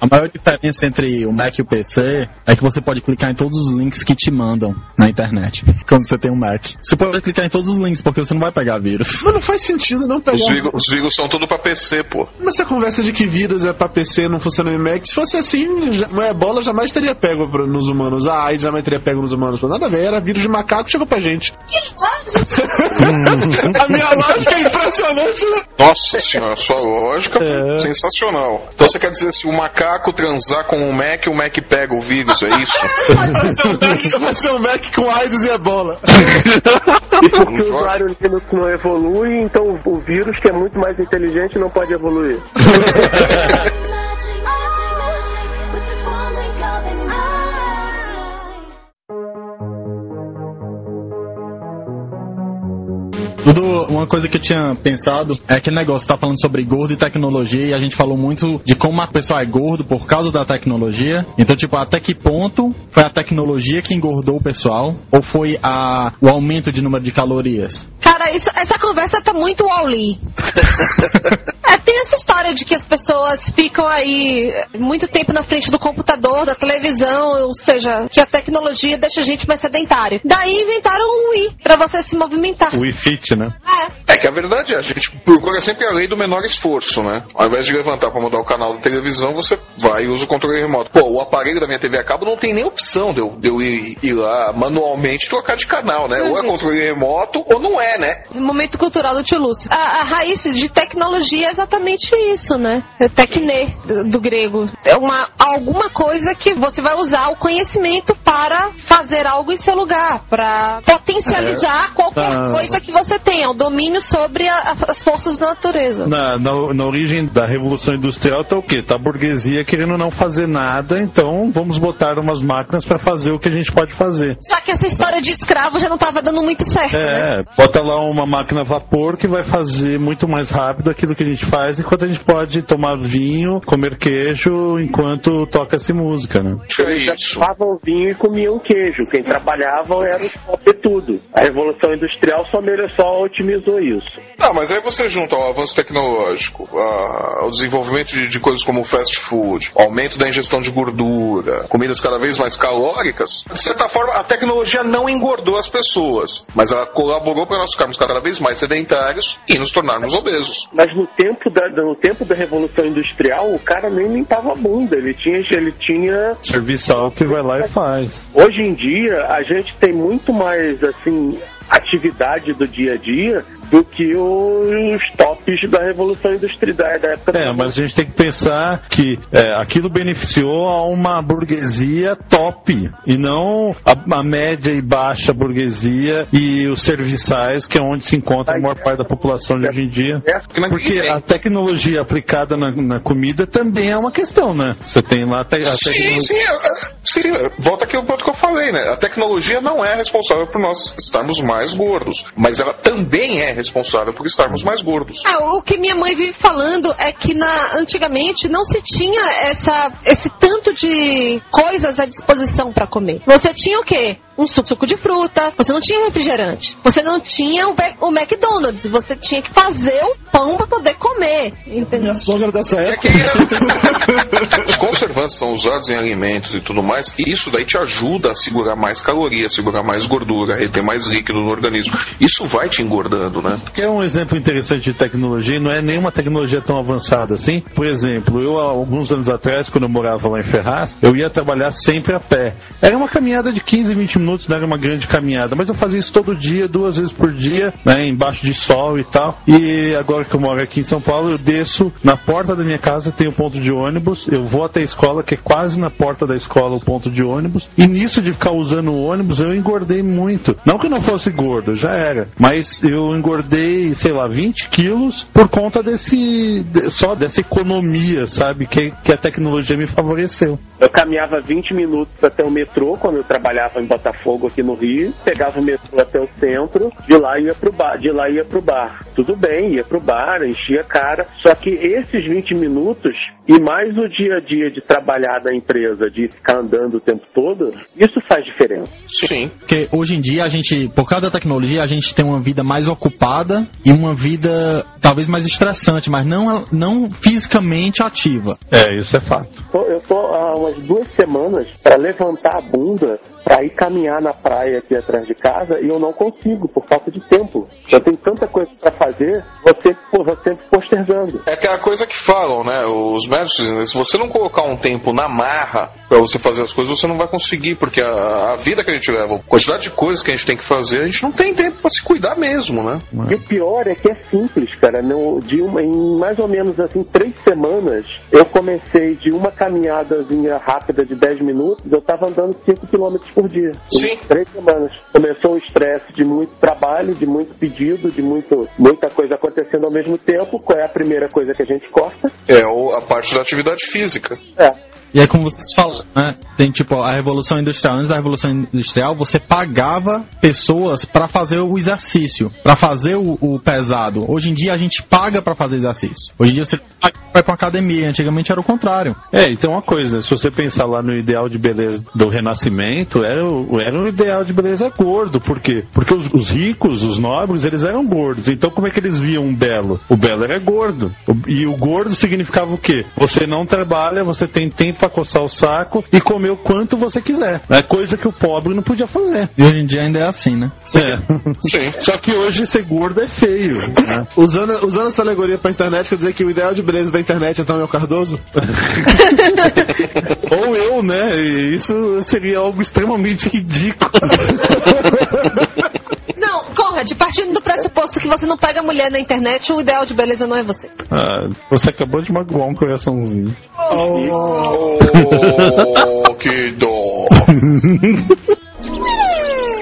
A maior diferença entre o Mac e o PC é que você pode clicar em todos os links que te mandam na internet. Quando você tem um Mac. Você pode clicar em todos os links, porque você não vai pegar vírus. Mas não faz sentido não pegar. Os vírus, os vírus são tudo pra PC, pô. Mas essa conversa de que vírus é pra PC e não funciona em Mac, se fosse assim, já, a ebola jamais teria pego nos humanos. A AIDS jamais teria pego nos humanos. Nada a ver, era vírus de macaco chegou pra gente. a minha lógica é impressionante, né? Nossa senhora, sua lógica foi sensacional. Então você quer dizer se o macaco transar com o Mac, o Mac pega o vírus, é isso? Vai ser um Mac, vai ser um Mac com AIDS e ebola. (laughs) E porque o usuário Linux não evolui, então o vírus, que é muito mais inteligente, não pode evoluir. (laughs) Tudo, uma coisa que eu tinha pensado é aquele negócio, tá falando sobre gordo e tecnologia, e a gente falou muito de como a pessoa é gordo por causa da tecnologia. Então, tipo, até que ponto foi a tecnologia que engordou o pessoal? Ou foi a, o aumento de número de calorias? Cara, isso, essa conversa tá muito all-in. (laughs) É, essa história de que as pessoas ficam aí muito tempo na frente do computador, da televisão, ou seja, que a tecnologia deixa a gente mais sedentário. Daí inventaram o Wii, pra você se movimentar. O iFit, né? É que a verdade é, a gente procura sempre a lei do menor esforço, né? Ao invés de levantar pra mudar o canal da televisão, você vai e usa o controle remoto. Pô, o aparelho da minha TV a cabo não tem nem opção de eu, de eu ir, ir lá manualmente trocar de canal, né? Ou é controle remoto ou não é, né? Momento cultural do tio Lúcio. A, a raiz de tecnologia é exatamente isso, né? É Tecne, do, grego. É uma, alguma coisa que você vai usar o conhecimento para fazer algo em seu lugar, para potencializar qualquer Ah. coisa que você tenha, o domínio sobre a- as forças da natureza. Na, na, na origem da Revolução Industrial tá o quê? Tá a burguesia querendo não fazer nada, então vamos botar umas máquinas para fazer o que a gente pode fazer. Só que essa história de escravo já não estava dando muito certo, né? É, bota lá uma máquina a vapor que vai fazer muito mais rápido aquilo que a gente faz, enquanto a gente pode tomar vinho, comer queijo, enquanto toca-se música, né? Eles já tomavam vinho e comiam queijo. Quem trabalhava era os tudo. A Revolução Industrial só, melhor, só otimizou isso. Ah, mas aí você junta o avanço tecnológico, a- o desenvolvimento de, de coisas como fast food, o aumento da ingestão de gordura, comidas cada vez mais calóricas. De certa forma, a tecnologia não engordou as pessoas, mas ela colaborou para nós ficarmos cada vez mais sedentários e nos tornarmos obesos. Mas no tempo da, no tempo da Revolução Industrial, o cara nem limpava a bunda. Ele tinha, ele tinha Serviçal que vai lá e faz. Hoje em dia, a gente tem muito mais, assim, atividade do dia a dia do que os tops da Revolução Industrial, da, época É, mas a gente tem que pensar que é, aquilo beneficiou a uma burguesia top e não a, a média e baixa burguesia e os serviçais, que é onde se encontra a maior parte da população de hoje em dia. Porque a tecnologia aplicada na, na comida também é uma questão, né? Você tem lá a, te, a Sim, tecnologia. sim, é, sim. é, Volta aqui ao ponto que eu falei, né? A tecnologia não é responsável por nós estarmos mais gordos, mas ela também é responsável por estarmos mais gordos. Ah, o que minha mãe vive falando é que na, antigamente não se tinha essa, esse tanto de coisas à disposição para comer. Você tinha o quê? Um suco de fruta, você não tinha refrigerante, você não tinha o, McDonald's, você tinha que fazer o pão para poder comer, entendeu? Minha sogra dessa época. Os (laughs) conservantes são usados em alimentos e tudo mais, e isso daí te ajuda a segurar mais calorias, segurar mais gordura, reter mais líquido no organismo. Isso vai te engordando, né? Que é um exemplo interessante de tecnologia, e não é nenhuma tecnologia tão avançada assim. Por exemplo, eu há alguns anos atrás, quando eu morava lá em Ferraz, eu ia trabalhar sempre a pé. Era uma caminhada de 15, 20 minutos minutos não era uma grande caminhada, mas eu fazia isso todo dia, duas vezes por dia, né, embaixo de sol e tal. E agora que eu moro aqui em São Paulo, eu desço na porta da minha casa, tem um ponto de ônibus, eu vou até a escola, que é quase na porta da escola o ponto de ônibus. E nisso de ficar usando o ônibus, eu engordei muito. Não que eu não fosse gordo, já era. Mas eu engordei, sei lá, 20 quilos por conta desse. de- só dessa economia, sabe? Que, que a tecnologia me favoreceu. Eu caminhava 20 minutos até o metrô, quando eu trabalhava em Botafogo, aqui no Rio. Pegava o metrô até o centro, de lá ia pro bar. De lá ia pro bar. Tudo bem, ia pro bar, enchia a cara. Só que esses 20 minutos, e mais o dia a dia de trabalhar na empresa, de ficar andando o tempo todo, isso faz diferença. Sim. Porque hoje em dia a gente, por causa da tecnologia, a gente tem uma vida mais ocupada e uma vida talvez mais estressante, mas não, não fisicamente ativa. É, isso é fato. Eu tô há umas duas semanas para levantar a bunda para ir caminhar na praia aqui atrás de casa e eu não consigo por falta de tempo. Eu tenho tanta coisa para fazer, você vou sempre postergando. É aquela coisa que falam, né? Os médicos dizem, né, se você não colocar um tempo na marra pra você fazer as coisas, você não vai conseguir, porque a, a vida que a gente leva, a quantidade de coisas que a gente tem que fazer, a gente não tem tempo pra se cuidar mesmo, né? E o pior é que é simples, cara. No, de uma, em mais ou menos assim três semanas, eu comecei de uma caminhadazinha rápida de 10 minutos, eu tava andando 5 km por dia. Sim. Três semanas. Começou o estresse de muito trabalho, de muito pedido, de muito, muita coisa acontecendo ao mesmo tempo. Qual é a primeira coisa que a gente corta? É a parte da atividade física. É. E é como vocês falam, né? Tem tipo a Revolução Industrial. Antes da Revolução Industrial, você pagava pessoas para fazer o exercício, para fazer o, o pesado. Hoje em dia a gente paga para fazer exercício. Hoje em dia você paga pra academia. Antigamente era o contrário. É, e tem uma coisa, se você pensar lá no ideal de beleza do Renascimento, era, o- era um ideal de beleza gordo. Por quê? Porque os, os ricos, os nobres, eles eram gordos. Então como é que eles viam um belo? O belo era gordo. O- E o gordo significava o quê? Você não trabalha, você tem tempo pra coçar o saco e comer o quanto você quiser. É coisa que o pobre não podia fazer. E hoje em dia ainda é assim, né? É. Sim. Só que hoje ser gordo é feio. né? Usando, usando essa alegoria pra internet, quer dizer que o ideal de beleza da internet então é o Cardoso? (laughs) Ou eu, né? Isso seria algo extremamente ridículo. Não, Conrad, partindo do pressuposto que você não pega mulher na internet, o ideal de beleza não é você. Ah, você acabou de magoar um coraçãozinho. Oh, que dó.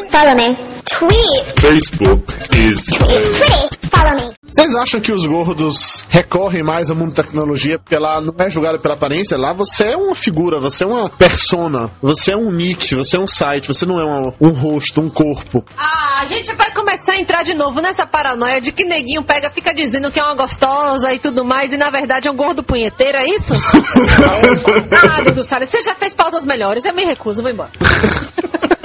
Follow me. Tweet. Facebook is Tweet. Follow me. Vocês acham que os gordos recorrem mais ao mundo da tecnologia porque lá não é julgado pela aparência? Lá você é uma figura, você é uma persona, você é um nick, você é um site, você não é um, um rosto, um corpo. Ah, a gente vai começar a entrar de novo nessa paranoia de que neguinho pega, fica dizendo que é uma gostosa e tudo mais, e na verdade é um gordo punheteiro, é isso? (laughs) ah, Dudu Salles, você já fez pautas melhores, eu me recuso, vou embora. (laughs)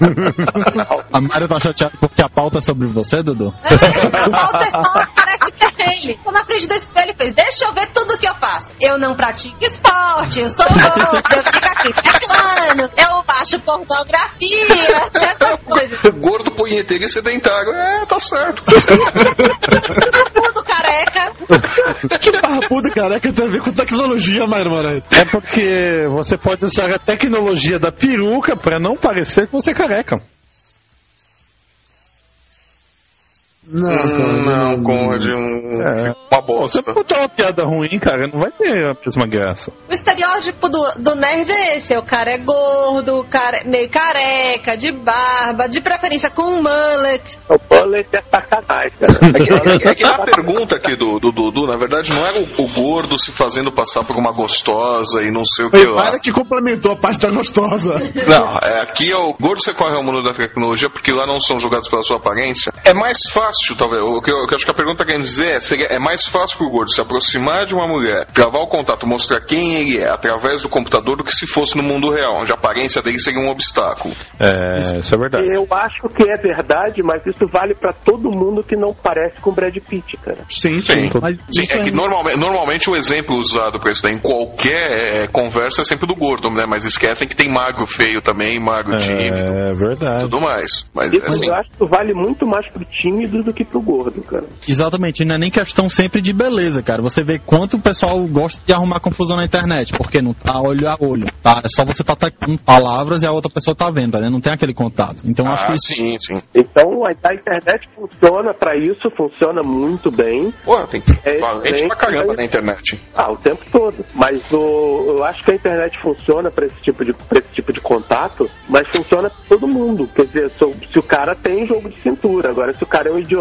(laughs) A Mário tá chateada porque a pauta é sobre você, Dudu? A pauta é só, parece que é ele. Tô na frente do espelho e fez, deixa eu ver tudo que eu faço. Eu não pratico esporte, eu sou gordo, eu fico aqui teclando, eu baixo pornografia, essas coisas. (laughs) Gordo, punheteiro e sedentário. É, tá certo. (laughs) Tudo careca. Que parrapuda careca tem a ver com tecnologia, Mayra Moraes? É porque você pode usar a tecnologia da peruca pra não parecer que você é careca. Não, Não, Conrad, um, É. uma Pô, você bosta. botar uma piada ruim, cara, não vai ter a mesma graça. O estereótipo do, do nerd é esse: o cara é gordo, o cara é meio careca, de barba, de preferência com um mullet. O bullet é sacanagem, cara. É que, é que na pergunta aqui do do Dudu, na verdade, não era o, o gordo se fazendo passar por uma gostosa e não sei o que lá. Mayra que complementou a parte da gostosa. Não, é, aqui é o gordo se recorre ao mundo da tecnologia porque lá não são julgados pela sua aparência. É mais fácil, talvez. O que eu, o que eu acho que a pergunta quer dizer é: seria, é mais fácil pro gordo se aproximar de uma mulher, gravar o contato, mostrar quem ele é através do computador do que se fosse no mundo real, onde a aparência dele seria um obstáculo. É, isso é verdade. Eu acho que é verdade, mas isso vale pra todo mundo que não parece com Brad Pitt, cara. Sim, Sim. Mas Sim, isso é que é- normalmente, normalmente o exemplo usado pra isso daí em qualquer é, conversa é sempre do gordo, né? Mas esquecem que tem magro feio também, magro tímido, É verdade. tudo mais. Mas Isso assim, eu acho que vale muito mais pro tímido do que pro gordo, cara. Exatamente, não é nem questão sempre de beleza, cara. Você vê quanto o pessoal gosta de arrumar confusão na internet, porque não tá olho a olho, tá? É só você tá atacando palavras e a outra pessoa tá vendo, né? Não tem aquele contato. Então acho Ah, que isso sim, sim. Então a, internet funciona pra isso, funciona muito bem. Pô, tem É, tem- pra caramba na internet. Ah, o tempo todo. Mas o, eu acho que a internet funciona para esse tipo de pra esse tipo de contato, mas funciona pra todo mundo. Quer dizer, se, o- se o cara tem jogo de cintura, agora se o cara é um idiota,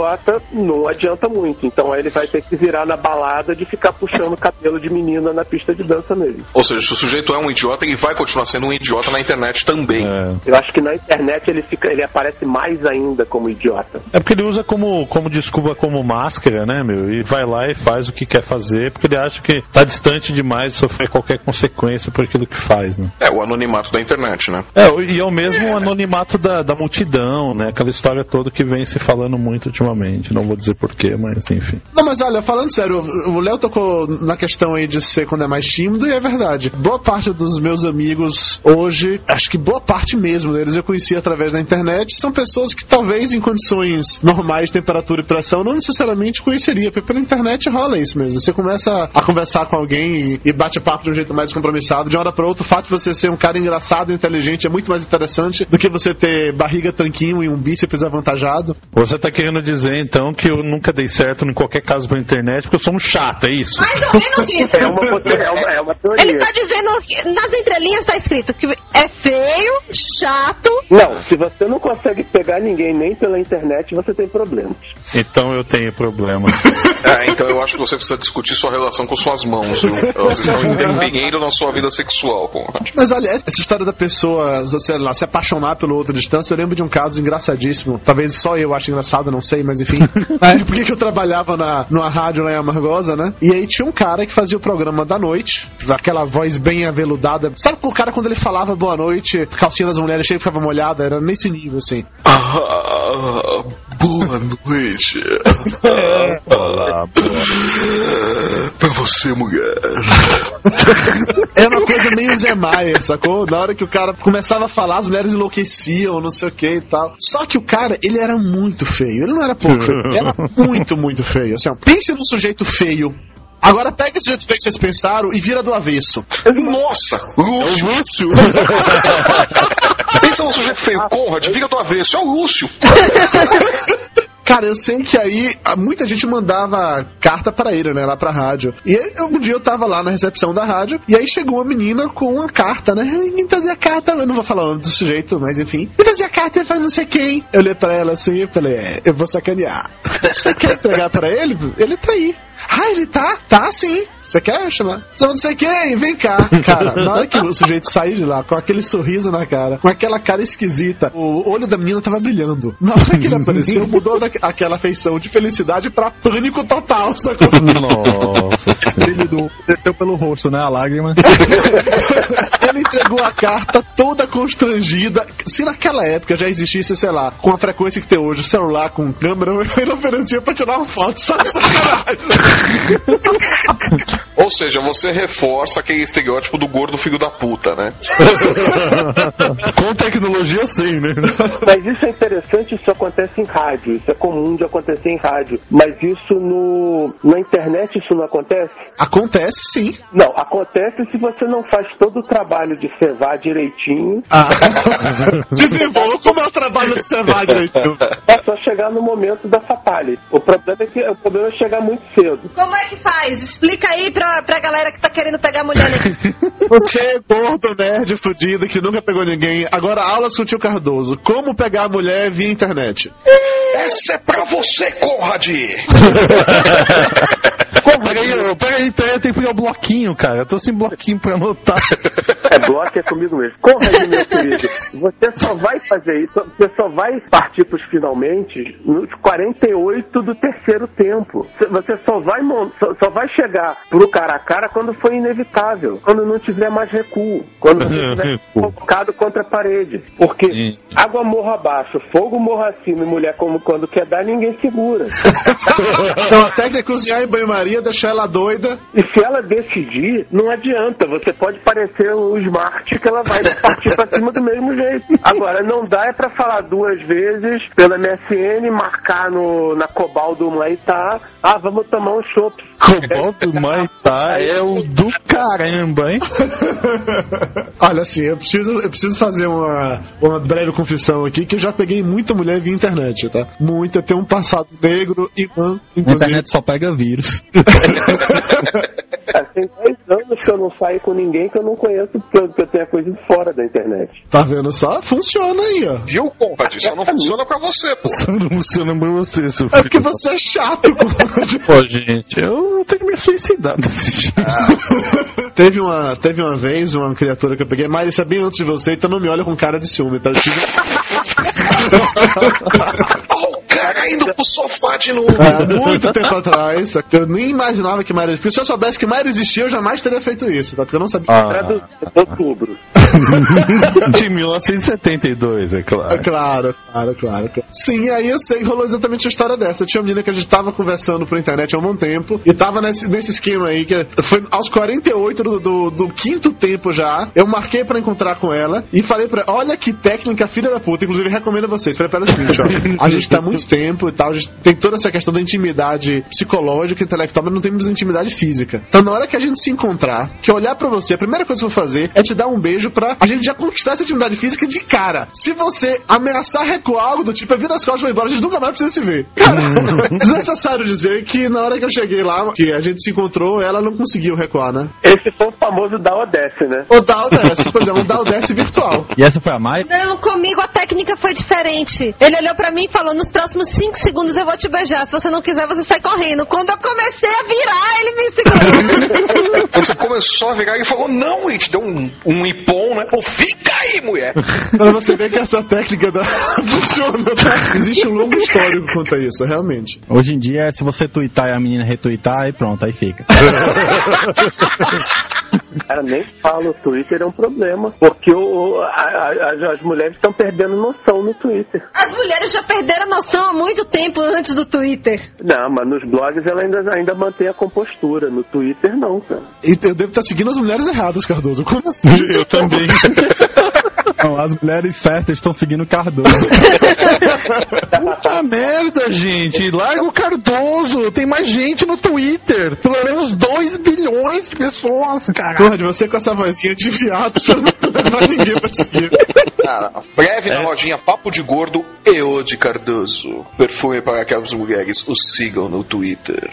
não adianta muito. Então aí ele vai ter que virar na balada de ficar puxando o cabelo de menina na pista de dança mesmo. Ou seja, se o sujeito é um idiota, ele vai continuar sendo um idiota na internet também. É. Eu acho que na internet ele fica, ele aparece mais ainda como idiota. É porque ele usa como, como desculpa, como máscara, né, meu? E vai lá e faz o que quer fazer, porque ele acha que tá distante demais de sofrer qualquer consequência por aquilo que faz, né? É, o anonimato da internet, né? É, e é o mesmo anonimato da, da multidão, né? Aquela história toda que vem se falando muito ultimamente. Não vou dizer porquê, mas enfim. Não, mas olha, falando sério, o Léo tocou na questão aí de ser quando é mais tímido, e é verdade. Boa parte dos meus amigos hoje, acho que boa parte mesmo deles eu conheci através da internet, são pessoas que talvez em condições normais temperatura e pressão não necessariamente conheceria, porque pela internet rola isso mesmo. Você começa a conversar com alguém e, bate papo de um jeito mais descompromissado, de uma hora pra outra, o fato de você ser um cara engraçado e inteligente é muito mais interessante do que você ter barriga tanquinho e um bíceps avantajado. Você tá querendo dizer, então, que eu nunca dei certo em qualquer caso pela internet porque eu sou um chato, é isso? Mais ou menos (laughs) isso. É uma, é uma, é uma teoria. Ele tá dizendo que nas entrelinhas tá escrito que é feio, chato. Não, se você não consegue pegar ninguém nem pela internet, você tem problemas. Então eu tenho problema. (laughs) É, então eu acho que você precisa discutir sua relação com suas mãos, viu? Elas estão (laughs) interferindo na sua vida sexual, Conrad. Mas olha, essa história da pessoa, sei lá, se apaixonar pelo outro distância, eu lembro de um caso engraçadíssimo. Talvez só eu ache engraçado, não sei, mas enfim. (laughs) Na época que eu trabalhava na, numa rádio lá em Amargosa, né? E aí tinha um cara que fazia o programa da noite, daquela voz bem aveludada. Sabe o cara quando ele falava boa noite, calcinha das mulheres cheia ficava molhada? Era nesse nível, assim. Ah, boa noite. (laughs) Olá, Pra você, mulher. (laughs) Era uma coisa meio Zé Maia, sacou? Na hora que o cara começava a falar, as mulheres enlouqueciam, não sei o que e tal. Só que o cara, ele era muito feio. Ele não era pouco feio. Ele era muito, muito feio. Assim, ó, pense num sujeito feio. Agora pega esse sujeito feio que vocês pensaram e vira do avesso. Nossa, Lúcio. (laughs) Pensa num sujeito feio, Conrad, vira do avesso, é o Lúcio. (laughs) Cara, eu sei que aí ah, muita gente mandava carta pra ele, né, lá pra rádio. E um dia eu tava lá na recepção da rádio, e aí chegou uma menina com uma carta, né? "Ai, Me trazia carta, eu não vou falar o nome do sujeito, mas enfim. Me trazia carta, ele faz não sei quem. Eu olhei pra ela assim e falei, é, eu vou sacanear. (laughs) Você quer entregar pra ele? Ele tá aí. Ah, ele tá? Tá sim. Você quer chamar? Só não sei quem, vem cá. Cara, na hora que o sujeito saiu de lá, com aquele sorriso na cara, com aquela cara esquisita, o olho da menina tava brilhando. Na hora que ele apareceu, mudou da, aquela feição de felicidade pra pânico total, sacou? Nossa senhora. Do desceu pelo rosto, né? A lágrima. (laughs) Ele entregou a carta toda constrangida. Se naquela época já existisse, sei lá, com a frequência que tem hoje, celular com câmera, (laughs) ele oferecia pra tirar uma foto, só de sacanagem. (laughs) Ou seja, você reforça aquele estereótipo do gordo filho da puta, né? (laughs) Com tecnologia, sim, né? Mas isso é interessante, isso acontece em rádio, isso é comum de acontecer em rádio. Mas isso no na internet isso não acontece? Acontece sim. Não, acontece se você não faz todo o trabalho de cevar direitinho. Ah. (laughs) Desenvolva como é o trabalho de cevar direitinho. É só chegar no momento da fatalha. O problema é que o problema é chegar muito cedo. Como é que faz? Explica aí pra, pra galera que tá querendo pegar a mulher ali. (laughs) Você é gordo, nerd, fudido, que nunca pegou ninguém. Agora, aulas com o tio Cardoso. Como pegar a mulher via internet. Essa é pra você, Conrad! (laughs) Pega aí, pega aí, tem que pegar o bloquinho, cara. Eu tô sem bloquinho pra anotar. É bloco é comigo mesmo. Corre, meu querido. Você só vai fazer isso, você só vai partir pros finalmente nos 48 do terceiro tempo. Você só vai, mon- só, só vai chegar pro cara a cara quando for inevitável. Quando não tiver mais recuo. Quando (laughs) você estiver focado contra a parede. Porque Sim. água morra abaixo, fogo morra acima e mulher como quando quer dar, ninguém segura. (laughs) Então, a técnica é cozinhar em banho-maria, deixar ela doida. E se ela decidir, não adianta. Você pode parecer o Smart que ela vai partir pra cima do mesmo jeito. Agora, não dá é pra falar duas vezes pela MSN, marcar no, na Cobal do Maitá, ah, vamos tomar um chopp. Cobalto Maitá é o do caramba, hein? (laughs) Olha, assim, eu preciso, eu preciso fazer uma, uma breve confissão aqui, que eu já peguei muita mulher via internet, tá? Muita, tem um passado negro e A internet só pega vírus. É, (laughs) tem 10 anos que eu não saio com ninguém que eu não conheço, porque eu, que eu tenho coisa de fora da internet. Tá vendo só? Funciona aí, ó. Viu, Conrad? Só não funciona pra você, pô. Isso não funciona pra você, seu É filho. porque você é chato, Conrad. Pô, gente, eu tenho que me suicidar desse jeito. (laughs) Teve uma, teve uma vez uma criatura que eu peguei, mas isso é bem antes de você, então não me olha com cara de ciúme, tá? Eu (laughs) tive- Ó, o cara indo pro sofá de novo. Há muito tempo atrás, eu nem imaginava que existia. Se eu soubesse que Mayra existia, eu jamais teria feito isso, tá? Porque eu não sabia. Ah, outubro. (laughs) de 1972, é É claro. claro, claro, claro, claro. Sim, aí eu sei que rolou exatamente a história dessa. Tinha uma menina que a gente tava conversando por internet há um bom tempo e tava nesse, nesse esquema aí, que foi aos 48 do, do, do quinto tempo já. Eu marquei pra encontrar com ela e falei pra ela: olha que técnica filha da puta. Inclusive, recomendo a vocês. Falei pra ela o seguinte: ó, a gente tá há muito tempo e tal, a gente tem toda essa questão da intimidade psicológica, intelectual, mas não temos intimidade física. Então, na hora que a gente se encontrar, que eu olhar pra você, a primeira coisa que eu vou fazer é te dar um beijo pra a gente já conquistar essa intimidade física de cara. Se você ameaçar recuar algo do tipo, é vira as costas e vai embora, a gente nunca mais precisa se ver. Cara, (laughs) desnecessário dizer que na hora que eu cheguei lá, que a gente se encontrou, ela não conseguiu recuar, né? Esse foi o famoso da Odesse, né? O Daldes, pois é, um Daldes virtual. E essa foi a Mai? Não, comigo a técnica foi diferente. Ele olhou pra mim e falou: nos próximos 5 segundos eu vou te beijar. Se você não quiser, você sai correndo. Quando eu comecei a virar, ele me segurou. (laughs) Você começou a virar, ele falou, não, e te deu um, um ipom, né? Falou, fica aí, mulher. (laughs) Pra você ver que essa técnica da... (laughs) funciona, tá? Existe um longo histórico quanto a isso, realmente. Hoje em dia, se você twittar e a menina retweetar, aí pronto, aí fica. Cara, nem falo, o Twitter é um problema. Porque o, a- a- as mulheres estão perdendo noção no Twitter. As mulheres já perderam a noção há muito tempo antes do Twitter. Não, mas nos blogs ela ainda, ainda mantém a compostura. No Twitter, não, cara. E eu devo estar seguindo as mulheres erradas, Cardoso. Como assim? Eu também. (laughs) Não, as mulheres certas estão seguindo o Cardoso. Puta merda, gente. Larga o Cardoso. Tem mais gente no Twitter. Pelo menos 2 bilhões de pessoas, cara. Porra, de você com essa vozinha de viado, você não vai levar ninguém pra te seguir. Ah, breve na lojinha Papo de Gordo e de Cardoso. Perfume para que as mulheres o sigam no Twitter.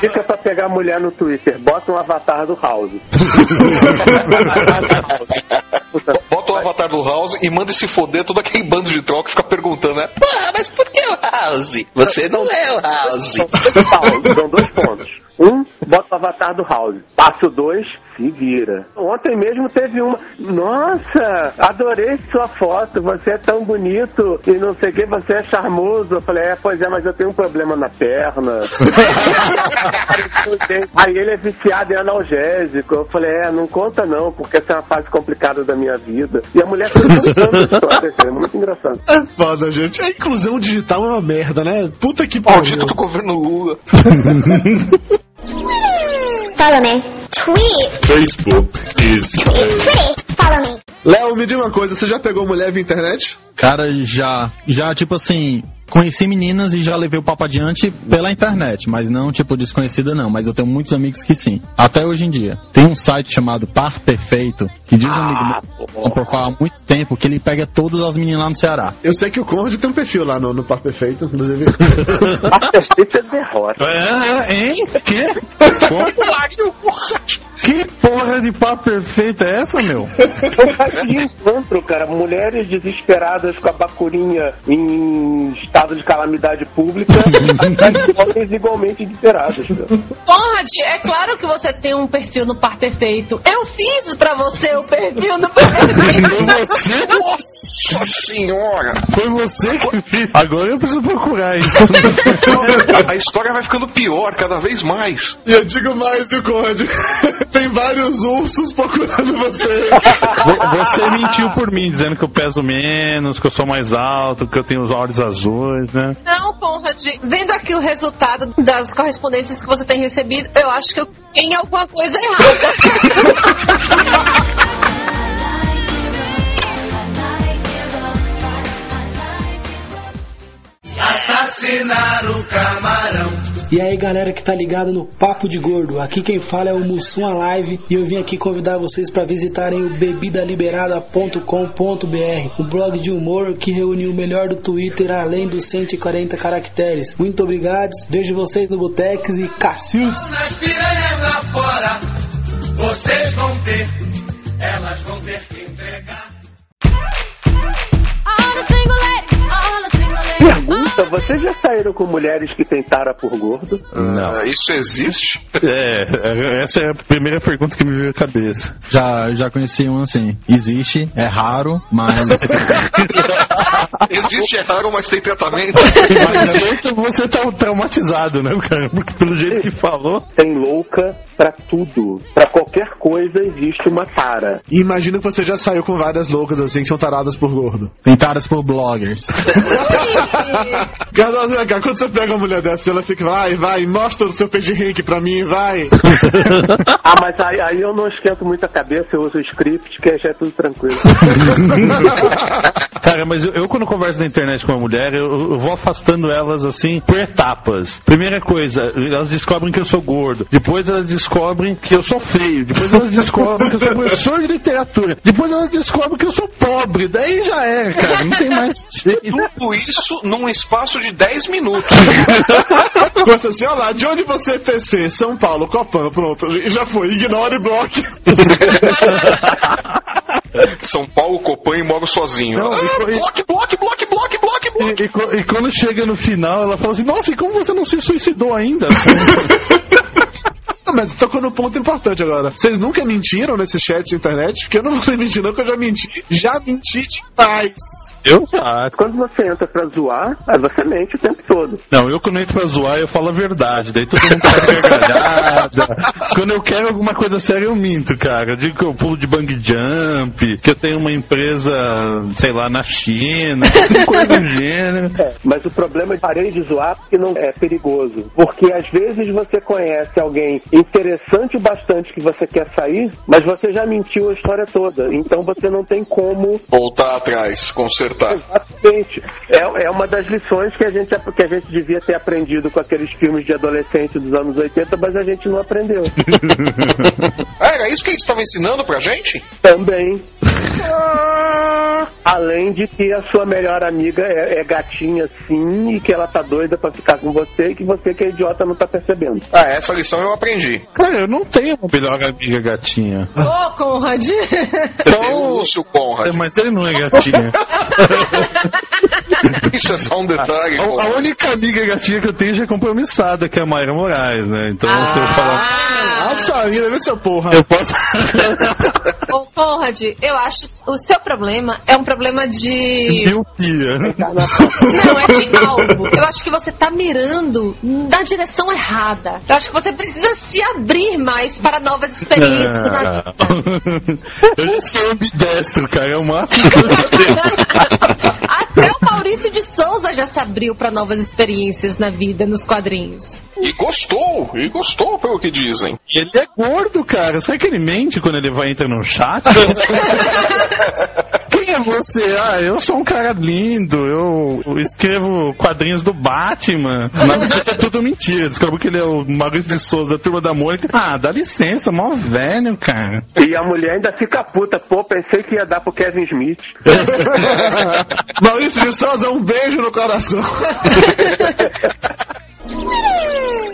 Fica pra pegar a mulher no Twitter. Bota um avatar do House. (laughs) Puta, Bota o avatar do House e manda se foder todo aquele bando de troca e fica perguntando, né? Porra, mas por que o House? Você não é o House. São dois pontos, são dois pontos. Um, bota o avatar do House. Passo dois, se vira. Ontem mesmo teve uma. Nossa, adorei sua foto. Você é tão bonito e não sei o que, você é charmoso. Eu falei, é, pois é, mas eu tenho um problema na perna. (laughs) Aí ele é viciado em analgésico. Eu falei, é, não conta não, porque essa é uma fase complicada da minha vida. E a mulher foi contando (laughs) é muito engraçado. É foda, gente. A inclusão digital é uma merda, né? Puta que Maldito pariu. do governo Lula. (laughs) Follow me. Tweet. Facebook is Tweet. Follow me. Léo, me diga uma coisa, você já pegou mulher via internet? Cara, já, já, tipo assim, conheci meninas e já levei o papo adiante pela internet, mas não, tipo, desconhecida não, mas eu tenho muitos amigos que sim. Até hoje em dia. Tem um site chamado Par Perfeito, que diz um amigo meu, um profile há muito tempo, que ele pega todas as meninas lá no Ceará. Eu sei que o Conrad tem um perfil lá no, no Par Perfeito, inclusive. (laughs) A perfeita derrota. É, hein? Que? Que porra de papo perfeita é essa, meu? Um site de encontro, cara. Mulheres desesperadas com a bacurinha em estado de calamidade pública, (laughs) homens igualmente. Cara. Conrad, é claro que você tem um perfil no Par Perfeito. Eu fiz pra você o perfil no Par Perfeito. Foi (laughs) você? Nossa senhora! Foi você que fez. Agora eu preciso procurar isso. A, a história vai ficando pior cada vez mais. E eu digo mais, o Conrad. (laughs) Tem vários ursos procurando você. Vo- Você mentiu por mim, dizendo que eu peso menos, que eu sou mais alto, que eu tenho os olhos azuis, né? Não, Conrad, vendo aqui o resultado das correspondências que você tem recebido, eu acho que eu tenho alguma coisa errada. (laughs) E aí galera que tá ligado no Papo de Gordo, aqui quem fala é o Mussum Alive e eu vim aqui convidar vocês para visitarem o bebidaliberada.com.br, um blog de humor que reúne o melhor do Twitter além dos 140 caracteres. Muito obrigado, vejo vocês no Botex e cacildes! Nas piranhas lá fora, vocês vão ver, elas vão que Pergunta, vocês já saíram com mulheres que tentaram por gordo? Não. Isso existe? É, essa é a primeira pergunta que me veio à cabeça. Já, já conheci um assim. Existe, é raro, mas. (laughs) Existe, é raro, mas tem tratamento. Mas você tá traumatizado, né, cara? Porque pelo jeito que falou. Tem louca pra tudo. Pra qualquer coisa existe uma tara. E imagino que você já saiu com várias loucas assim que são taradas por gordo. Tentadas por bloggers. (laughs) (laughs) (laughs) Cardoso, vem cá, quando você pega uma mulher dessa, ela fica, vai, vai, mostra o seu peixe rink pra mim, vai. (laughs) Ah, mas aí, aí eu não esquento muito a cabeça, eu uso o script, que aí já é tudo tranquilo. (laughs) Cara, mas eu, eu quando converso na internet com uma mulher, eu, eu vou afastando elas assim por etapas. Primeira coisa, elas descobrem que eu sou gordo. Depois elas descobrem que eu sou feio. Depois elas descobrem que eu sou professor de literatura. Depois elas descobrem que eu sou pobre. Daí já era, cara. Não tem mais jeito. Tudo isso num espaço de 10 minutos. (laughs) Você assim, olha lá, de onde você é TC? São Paulo, Copan, pronto. Já foi, ignore bloque. São Paulo, Copan e moro sozinho. Não, ah, bloque, bloque, bloque, bloque, bloque, bloque. E, e e quando chega no final, ela fala assim: Nossa, e como você não se suicidou ainda? Não, (laughs) mas tocou no ponto importante agora. Vocês nunca mentiram nesse chat de internet? Porque eu não vou mentir não, que eu já menti. Já menti demais. Eu já. Quando você entra pra zoar, aí você mente o tempo todo. Não, eu quando entro pra zoar, eu falo a verdade. Daí todo mundo fica gargalhada. (laughs) Quando eu quero alguma coisa séria, eu minto, cara. Eu digo que eu pulo de bang jump, que eu tenho uma empresa, sei lá, na China, coisa do gênero. É, mas o problema é parei de zoar porque não é perigoso. Porque às vezes você conhece alguém interessante o bastante que você quer sair, mas você já mentiu a história toda. Então você não tem como Voltar atrás, consertar. Exatamente. É, é uma das lições que a, gente, que a gente devia ter aprendido com aqueles filmes de adolescente dos anos 80, mas a gente não aprendeu. Ah, (laughs) era isso que eles estavam ensinando pra gente? Também. Além de que a sua melhor amiga é, é gatinha sim e que ela tá doida pra ficar com você e que você que é idiota não tá percebendo. Ah, essa lição eu aprendi. Cara, eu não tenho uma melhor amiga gatinha. Ô, Conrad! Você tem o Lúcio Conrad. Mas ele não é gatinha. (laughs) Isso é só um detalhe. A, a única amiga gatinha que eu tenho já é compromissada, que é a Mayra Moraes, né? Então se eu falar. Ah, sua vida, vê seu porra. Eu posso. Ô, Conrad, eu acho que o seu problema é um problema de. Miopia. Não, é de alvo. Eu acho que você tá mirando na direção errada. Eu acho que você precisa se abrir mais para novas experiências na vida. (laughs) Eu já sou ambidestro, cara. É o máximo que eu. (laughs) Até o Maurício de Souza já se abriu para novas experiências na vida, nos quadrinhos. E gostou, e gostou pelo que dizem. E ele é gordo, cara. Será que ele mente quando ele vai entrar no chat? (laughs) Quem é você? Ah, eu sou um cara lindo. Eu escrevo quadrinhos do Batman. Na verdade é tudo mentira. Descobriu que ele é o Maurício de Souza da Turma da Mônica. Ah, dá licença, mó velho, cara. E a mulher ainda fica puta. Pô, pensei que ia dar pro Kevin Smith. (laughs) Maurício de Souza, um beijo no coração. (laughs)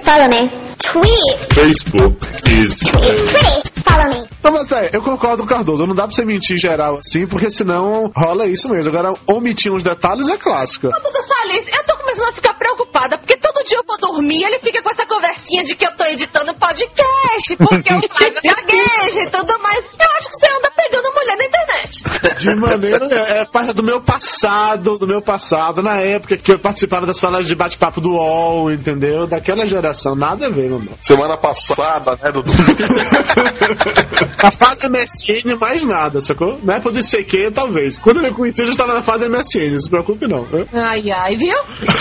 Follow me. Tweet. Facebook is Pretty. Follow me. Então, mas é, eu concordo com o Cardoso. Não dá pra você mentir geral assim, porque senão rola isso mesmo. Agora, omitir uns detalhes é clássico. Salles, eu tô começando a ficar preocupada, porque todo dia eu vou dormir e ele fica com essa conversinha de que eu tô editando podcast, porque (laughs) o Flávio gagueja e tudo mais. Eu acho que você anda pegando mulher na internet. De maneira. É, é parte do meu passado, do meu passado, na época que eu participava das salas de bate-papo do UOL, entendeu? Daquela geração. Nada a ver, meu irmão. Semana passada, né, Dudu? (laughs) A fase MSN, mais nada, sacou? Na época do ICQ, talvez. Quando eu me conheci, eu já estava na fase MSN, não se preocupe não. Ai, ai, viu?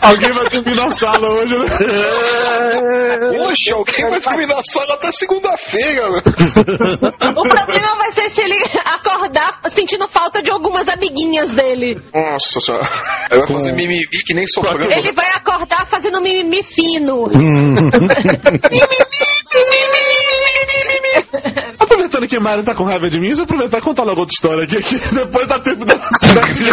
Alguém vai dormir na sala hoje, né? (laughs) Poxa, alguém vai dormir na sala até segunda-feira, meu. O problema vai ser se ele acordar sentindo falta de algumas amiguinhas dele. Nossa senhora. Ele vai fazer mimimi que nem soprano. Ele vai acordar fazendo mimimi fino. (laughs) Aproveitando que Mário tá com raiva de mim, eu aproveitar e contar logo outra história aqui, que depois dá tempo da cidade (laughs)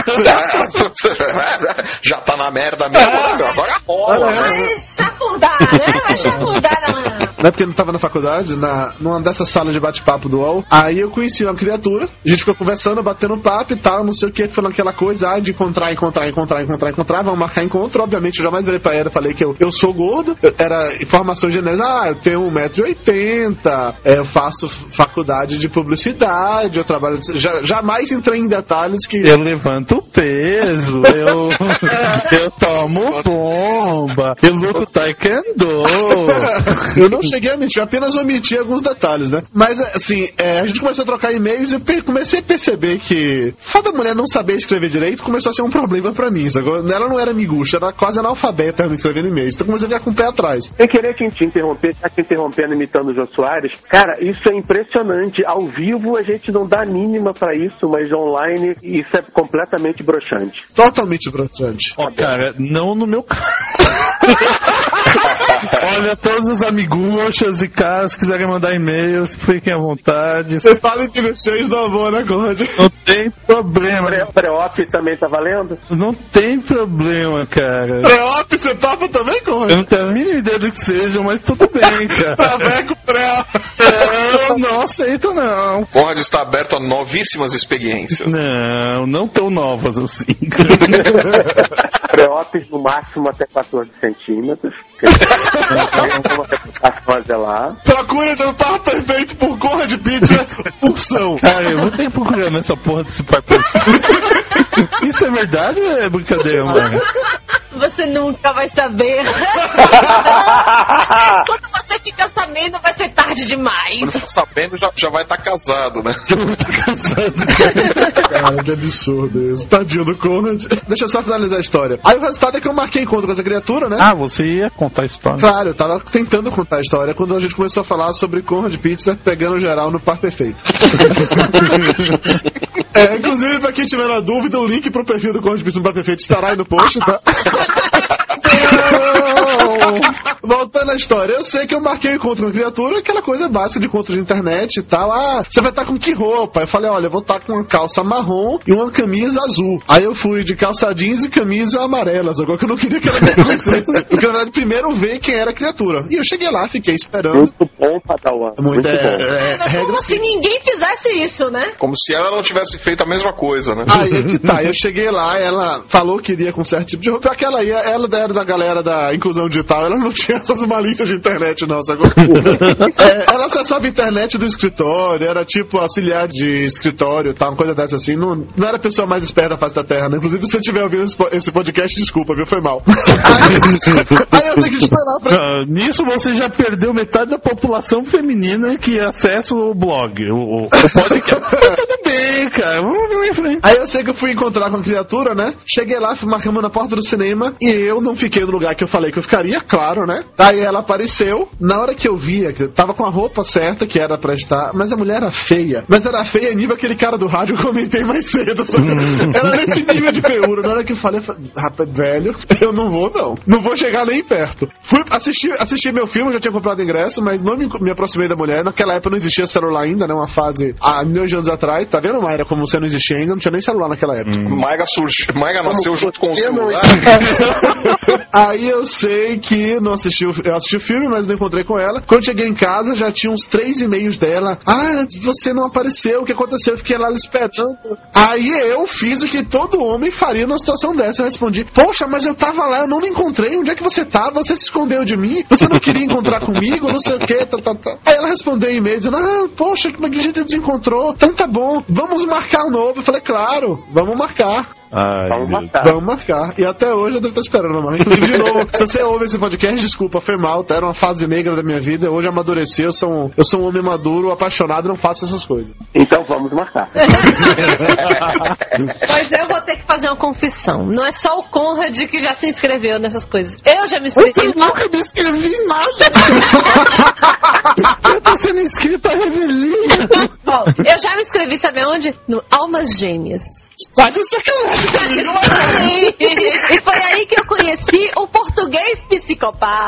Já tá na merda mesmo, meu? Agora rola. né? Vai chapurdar, né? Vai chapurdar na... Não é porque eu não tava na faculdade, na, numa dessas salas de bate-papo do UOL. Aí eu conheci uma criatura, a gente ficou conversando, batendo papo e tal, não sei o que, falando aquela coisa ah, de encontrar, encontrar, encontrar, encontrar, encontrar, vamos marcar encontro. Obviamente, eu jamais virei pra ela, falei que eu, eu sou gordo, eu- era informação genérica, ah, eu tenho 1,80m, é, eu faço faculdade de publicidade, eu trabalho. Já, jamais entrei em detalhes que. Eu levanto peso, eu, (laughs) eu tomo bomba, (laughs) eu luto taekwondo. (laughs) eu não cheguei a mentir, eu apenas omiti alguns detalhes, né? Mas, assim, é, a gente começou a trocar e-mails e comecei a perceber que foda mulher não saber escrever direito começou a ser um problema pra mim. Sacou? Ela não era miguxa, era quase analfabeta escrevendo e-mails. Então comecei a ficar com o pé atrás. Sem querer te, te interromper, tá te interrompendo imitando o Jô Soares. Cara, isso é impressionante. Ao vivo a gente não dá mínima pra isso, mas online isso é completamente broxante. Totalmente broxante. Ó, cara, não no meu caso. (laughs) Olha, todos os amiguchas e caras que quiserem mandar e-mails, fiquem à vontade. Você fala em vocês do amor, né, Conrad? Não tem problema. Pré- Pré-op também tá valendo? Não tem problema, cara. Pré-op, você topa também, Conrad? Eu não tenho a mínima ideia do que seja, mas tudo bem, (laughs) cara. Traveco pré Eu não aceito, não. Conrad está aberto a novíssimas experiências. Não, não tão novas assim. (laughs) Pré-ops no máximo até 14 centímetros. Procura de um par perfeito por Conrad Pizza, porção. Cara, eu vou ter que procurar nessa porra desse pai (laughs) Isso é verdade ou é brincadeira, mano? Você nunca vai saber. (laughs) Quando você fica sabendo, vai ser tarde Quando demais. ficar sabendo, já, já vai estar casado, né? Cara, que absurdo isso. Tadinho do Conrad. Deixa eu só finalizar a história. Aí o resultado é que eu marquei encontro com essa criatura, né? Ah, você ia contar a história. Claro, eu tava tentando contar a história quando a gente começou a falar sobre Conrad Pizza pegando geral no par perfeito. (laughs) é, inclusive, pra quem tiver na dúvida, o link pro perfil do Conrad Pizza no par perfeito estará aí no post, tá? (laughs) Voltando à história, eu sei que eu marquei o encontro com a criatura, aquela coisa básica de encontro de internet e tal. Ah, você vai estar com que roupa? Eu falei, olha, eu vou estar com uma calça marrom e uma camisa azul. Aí eu fui de calça jeans e camisa amarelas, agora que eu não queria que ela (laughs) me conhecesse. Porque, na verdade, primeiro ver quem era a criatura. E eu cheguei lá, fiquei esperando. Muito bom, Padawan. Muito, Muito é, bom. é, Mas regra como se ninguém fizesse isso, né? Como se ela não tivesse feito a mesma coisa, né? Aí é que tá, eu cheguei lá, ela falou que iria com certo tipo de roupa, aquela aí, ela era da galera da inclusão digital, ela não tinha essas malícias de internet não, sacou? (laughs) É, ela acessava a internet do escritório, era tipo auxiliar de escritório, tal, uma coisa dessa assim, não, não era a pessoa mais esperta da face da terra, né? Inclusive, se você estiver ouvindo esse, po- esse podcast, desculpa, viu? Foi mal. Aí, (laughs) aí eu tenho que falar pra Ah, nisso você já perdeu metade da população feminina que acessa o blog, o, o, podcast. (laughs) Mas tudo bem, cara. Vamos em frente. Aí eu sei que eu fui encontrar com a criatura, né? Cheguei lá, fui marcamos na porta do cinema e eu não fiquei no lugar que eu falei que eu ficaria, claro, né? Aí ela apareceu. Na hora que eu via, que eu tava com a roupa certa que era pra estar, mas a mulher era feia. Mas era feia nível aquele cara do rádio que (laughs) eu comentei mais cedo. sabe? Era nesse nível de feiura. Na hora que eu falei, eu falei, rapaz, velho, eu não vou não. Não vou chegar nem perto. Fui assistir, assistir meu filme, já tinha comprado ingresso, mas não me, me aproximei da mulher. Naquela época não existia celular ainda, né? Uma fase há milhões de anos atrás. Tá vendo, Mayra, como você não existia ainda? Não tinha nem celular naquela época. Maiga surgiu. Maiga nasceu junto com o celular. (laughs) Aí eu sei que não assisti o, eu assisti o filme, mas não encontrei com ela. Quando cheguei em casa, já tinha uns três e-mails dela. Ah, você não apareceu, o que aconteceu? Eu fiquei lá esperando. Aí eu fiz o que todo homem faria numa situação dessa. Eu respondi: Poxa, mas eu tava lá, eu não me encontrei. Onde é que você tava? Você se escondeu de mim? Você não queria encontrar comigo? Não sei o que, tá, tá, tá. Aí ela respondeu em e-mail dizendo: Ah, poxa, como é que a gente desencontrou? Então tá bom, vamos marcar um novo. Eu falei, claro, vamos marcar. Ai, Vamos marcar. Vamos marcar. E até hoje eu devo estar esperando, mano. Inclusive, (laughs) de novo, se você ouve esse podcast, desculpa, foi mal, tá? Era uma fase negra da minha vida. Hoje amadureci, eu sou um, eu sou um homem maduro, apaixonado, não faço essas coisas. Então vamos marcar. (laughs) Mas eu vou ter que fazer uma confissão. Não é só o Conrad que já se inscreveu nessas coisas. Eu já me inscrevi. Você nunca me inscrevi em nada. eu tô sendo inscrito a Revelia. Bom, eu já me inscrevi, sabe onde? No Almas Gêmeas. Quase (laughs) sacanagem. e foi aí que eu conheci o português psicopata.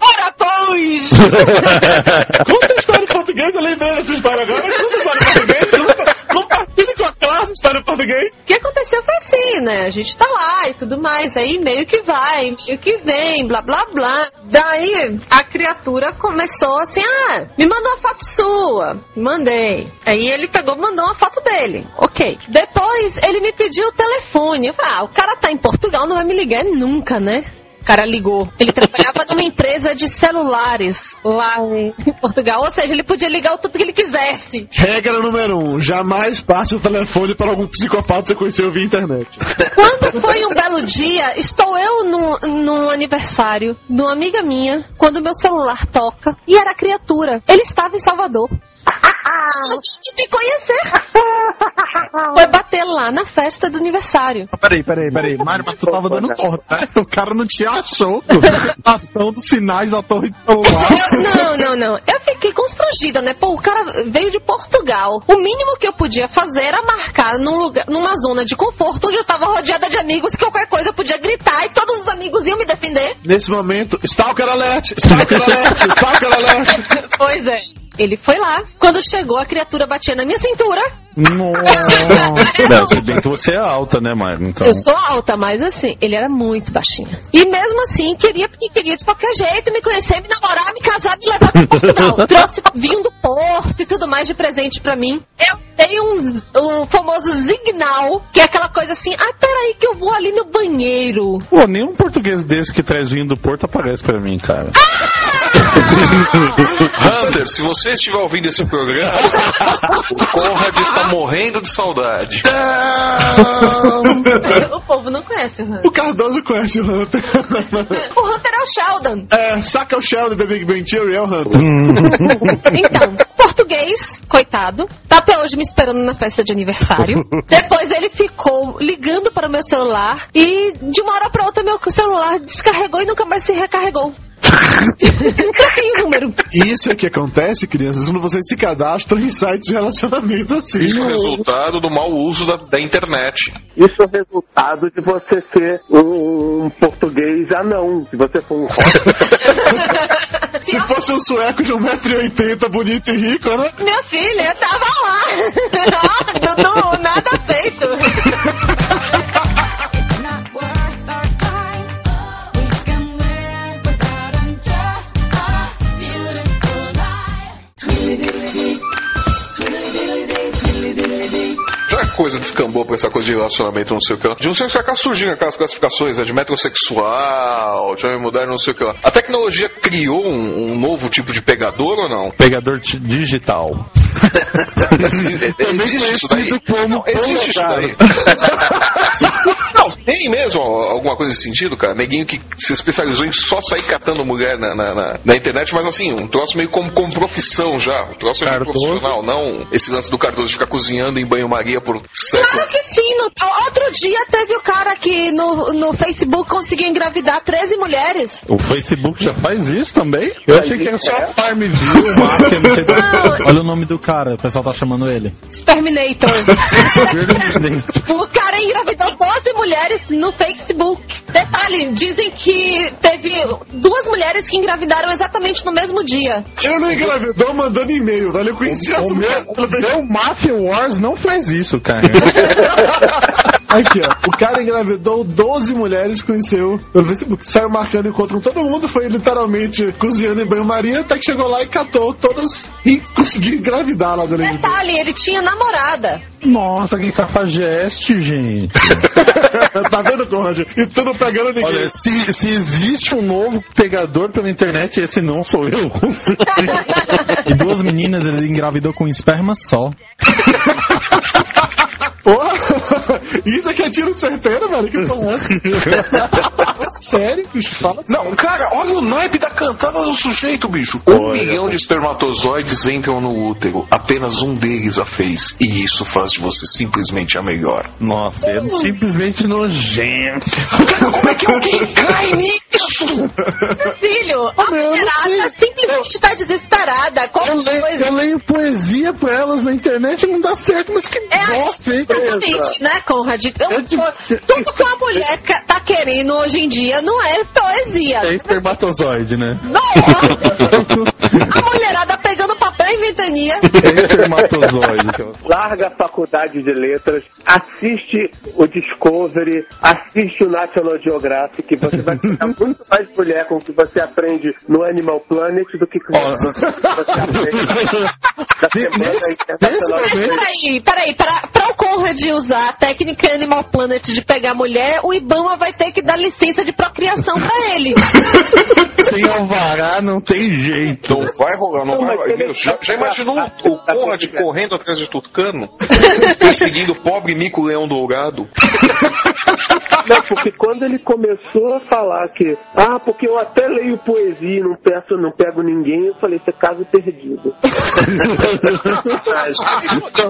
Ora, pois! (laughs) Conta a história em português, eu lembrei dessa história agora. Conta a história em português, conta, compartilha com a classe a história em português. O que aconteceu foi assim, né? A gente tá lá e tudo mais, aí meio que vai, meio que vem, blá blá blá. Daí a criatura começou assim: ah, me mandou uma foto sua. Mandei. Aí ele pegou, mandou uma foto dele. Ok. Depois ele me pediu o telefone. Eu falei: ah, o cara tá em Portugal, não vai me ligar nunca, né? O cara ligou. Ele trabalhava numa empresa de celulares lá em Portugal. Ou seja, ele podia ligar o tanto que ele quisesse. Regra número um: jamais passe o telefone para algum psicopata que você conheceu via internet. Quando foi um belo dia, estou eu num, num aniversário de uma amiga minha, quando meu celular toca, e era a criatura. Ele estava em Salvador. (laughs) Tinha que me conhecer. (laughs) Foi bater lá na festa do aniversário. Peraí, peraí, peraí. Mário, mas tu tava dando corda, né? O cara não te achou. Ação dos sinais da torre de celular. Não, não, não. Eu fiquei constrangida, né? Pô, o cara veio de Portugal. O mínimo que eu podia fazer era marcar num lugar, numa zona de conforto onde eu tava rodeada de amigos que qualquer coisa eu podia gritar e todos os amigos iam me defender. Nesse momento, Stalker Alert! Stalker Alert! Stalker Alert! (laughs) Pois é. Ele foi lá. Quando chegou, a criatura batia na minha cintura. Nossa. Não, se bem que você é alta, né, Mário? Então. Eu sou alta, mas assim, ele era muito baixinho. E mesmo assim, queria porque queria de qualquer jeito me conhecer, me namorar, me casar, me levar pra Portugal. (laughs) Trouxe vinho do Porto e tudo mais de presente pra mim. Eu dei um, um famoso signal, que é aquela coisa assim, ah, peraí que eu vou ali no banheiro. Pô, nenhum português desse que traz vinho do Porto aparece pra mim, cara. Hunter, se você estiver ouvindo esse programa, o Conrad está morrendo de saudade. o povo não conhece o Hunter. O Cardoso conhece o Hunter. O Hunter é o Sheldon. É, saca o Sheldon da Big Bang Theory, é o Hunter. Então, português, coitado, tá até hoje me esperando na festa de aniversário. Depois ele ficou ligando para o meu celular e de uma hora para outra meu celular descarregou e nunca mais se recarregou. O (laughs) número. Isso é que acontece, crianças, quando vocês se cadastram em sites de relacionamento assim. Isso é resultado do mau uso da, da internet. Isso é resultado de você ser um, um português anão. Se você for um (laughs) Se fosse um sueco de 1,80m, bonito e rico, né? Minha filha, eu tava lá. (laughs) Ó, Dudu, nada feito. Coisa descambou pra essa coisa de relacionamento, não sei o que lá. De uns tempos pra cá surgiram aquelas classificações né, de metrosexual, de homem moderno, não sei o que lá. A tecnologia criou um, um novo tipo de pegador ou não? Pegador digital. (laughs) existe isso daí? Não, existe isso daí. (laughs) Não, tem mesmo alguma coisa nesse sentido, cara? Neguinho que se especializou em só sair catando mulher na, na, na- na internet, mas assim, um troço meio como, como profissão já. Um troço é meio Cardoso. profissional, não esse lance do Cardoso de ficar cozinhando em banho-maria por Claro que sim. No, outro dia teve o cara que no, no Facebook conseguiu engravidar 13 mulheres. O Facebook já faz isso também? Eu achei que era só Farmville, sei das Olha o nome do cara, o pessoal tá chamando ele. Terminator. (laughs) o cara engravidou 12 mulheres no Facebook. Detalhe, dizem que teve duas mulheres que engravidaram exatamente no mesmo dia. Eu não engravidou mandando e-mail, tá? Eu conheci as O meu, mulheres. o meu Mafia Wars não faz isso, cara. (laughs) Aqui, ó. O cara engravidou 12 mulheres, conheceu pelo Facebook. Saiu marcando encontro com todo mundo, foi literalmente cozinhando em banho-maria, até que chegou lá e catou todas e conseguiu engravidar lá dentro. de Detalhe, ele tinha namorada. Nossa, que cafajeste, gente. (laughs) tá vendo, Conrad? E tu não pegando ninguém. Olha, se, se existe um novo pegador pela internet, esse não sou eu. (laughs) E duas meninas ele engravidou com esperma só. Porra! (laughs) Isso aqui é tiro certeiro, velho. Que porra é essa? (laughs) Sério, bicho? Fala Não, cara, olha o naipe da cantada do sujeito, bicho. Um milhão de espermatozoides entram no útero. Apenas um deles a fez. E isso faz de você simplesmente a melhor. Nossa, é simplesmente nojento. Como é que alguém cai nisso? A mulherada simplesmente tá desesperada. Qual Eu leio, coisa? eu leio poesia pra elas na internet e não dá certo, mas que É, bosta, hein? exatamente, né, Conrad? Então, Eu te- tudo que uma mulher (laughs) tá querendo hoje em dia não é poesia. É espermatozoide, né? Não! (laughs) A mulherada pegando papel e ventania. (laughs) É espermatozoide. ela- Larga a faculdade de letras, assiste o Discovery, assiste o National Geographic, você vai ficar (laughs) muito mais mulher com o que você aprende no Animal Planet do que com o que você aprende semana. Mas peraí, peraí, para, para o Conrad usar a técnica Animal Planet de pegar mulher, o Ibama vai ter que dar licença de procriação pra ele. (laughs) Sem alvará não tem jeito. Não vai rolar, não, Não, vai rolar. ele- já, já imaginou o Conrad correndo atrás de Tucano? (laughs) Perseguindo o pobre mico leão dourado? (laughs) Não, porque quando ele começou a falar que, ah, porque eu até leio poesia e não peço, não pego ninguém, eu falei, isso é caso perdido.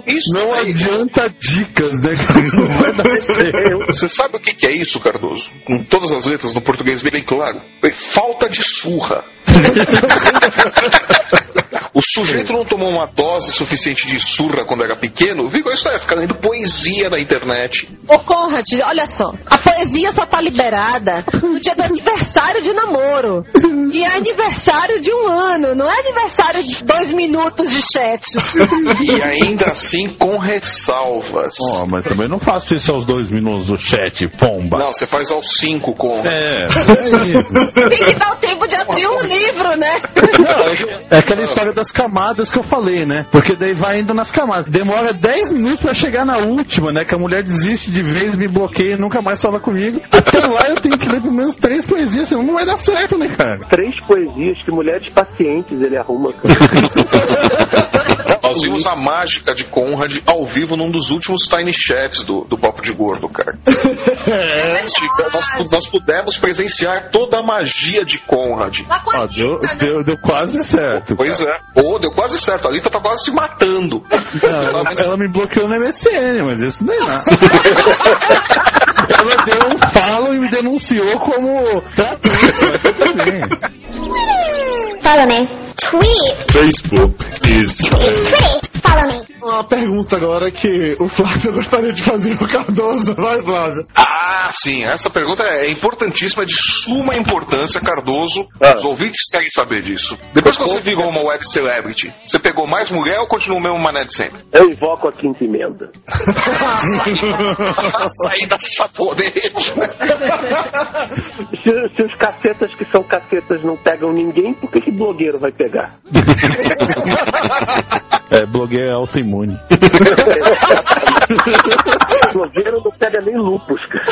Isso Não adianta dicas, né? Que não vai dar certo. Você sabe o que, que é isso, Cardoso? Com todas as letras no português bem claro. É falta de surra. (laughs) O sujeito não tomou uma dose suficiente de surra quando era pequeno, viu? Isso é ficar lendo poesia na internet. Ô Conrad, olha só, a poesia só tá liberada no dia do aniversário de namoro. E é aniversário de um ano, não é aniversário de dois minutos de chat. E ainda assim com ressalvas. Ó, mas também não faço isso aos dois minutos do chat, pomba. Não, você faz aos cinco com. É, é isso. Tem que dar o tempo de abrir um livro, né? É aquela história das camadas que eu falei, né? Porque daí vai indo nas camadas. Demora 10 minutos pra chegar na última, né? Que a mulher desiste de vez, me bloqueia e nunca mais fala comigo. Até lá eu tenho que ler pelo menos três poesias, senão não vai dar certo, né, cara? Três poesias que mulheres pacientes ele arruma. cara. (laughs) Nós vimos a mágica de Conrad ao vivo num dos últimos Tiny Chats do, do Papo de Gordo, cara. (laughs) Nós, nós pudemos presenciar toda a magia de Conrad. Tá com a Ó, deu, né? deu, deu quase certo. Pois é. Ô, deu quase certo. A Lita tá quase se matando. Não, ela, ela me bloqueou no MSN, mas isso não é nada. (laughs) ela deu um follow e me denunciou como tradutor. mas tudo bem. Follow me. Tweet. Facebook is Tweet. Follow me. Uma pergunta agora que o Flávio gostaria de fazer ao Cardoso. Vai, Flávio. Ah, sim. Essa pergunta é importantíssima, é de suma importância, Cardoso. Os ouvintes querem saber disso. Depois que você virou uma web celebrity, você pegou mais mulher ou continua o mesmo mané de sempre? Eu invoco a quinta emenda. (laughs) Saída sabonete. Se, se os cacetas que são cacetas não pegam ninguém, por que, que blogueiro vai pegar? (laughs) É, blogueiro é autoimune. Blogueiro não pega nem lupus, cara.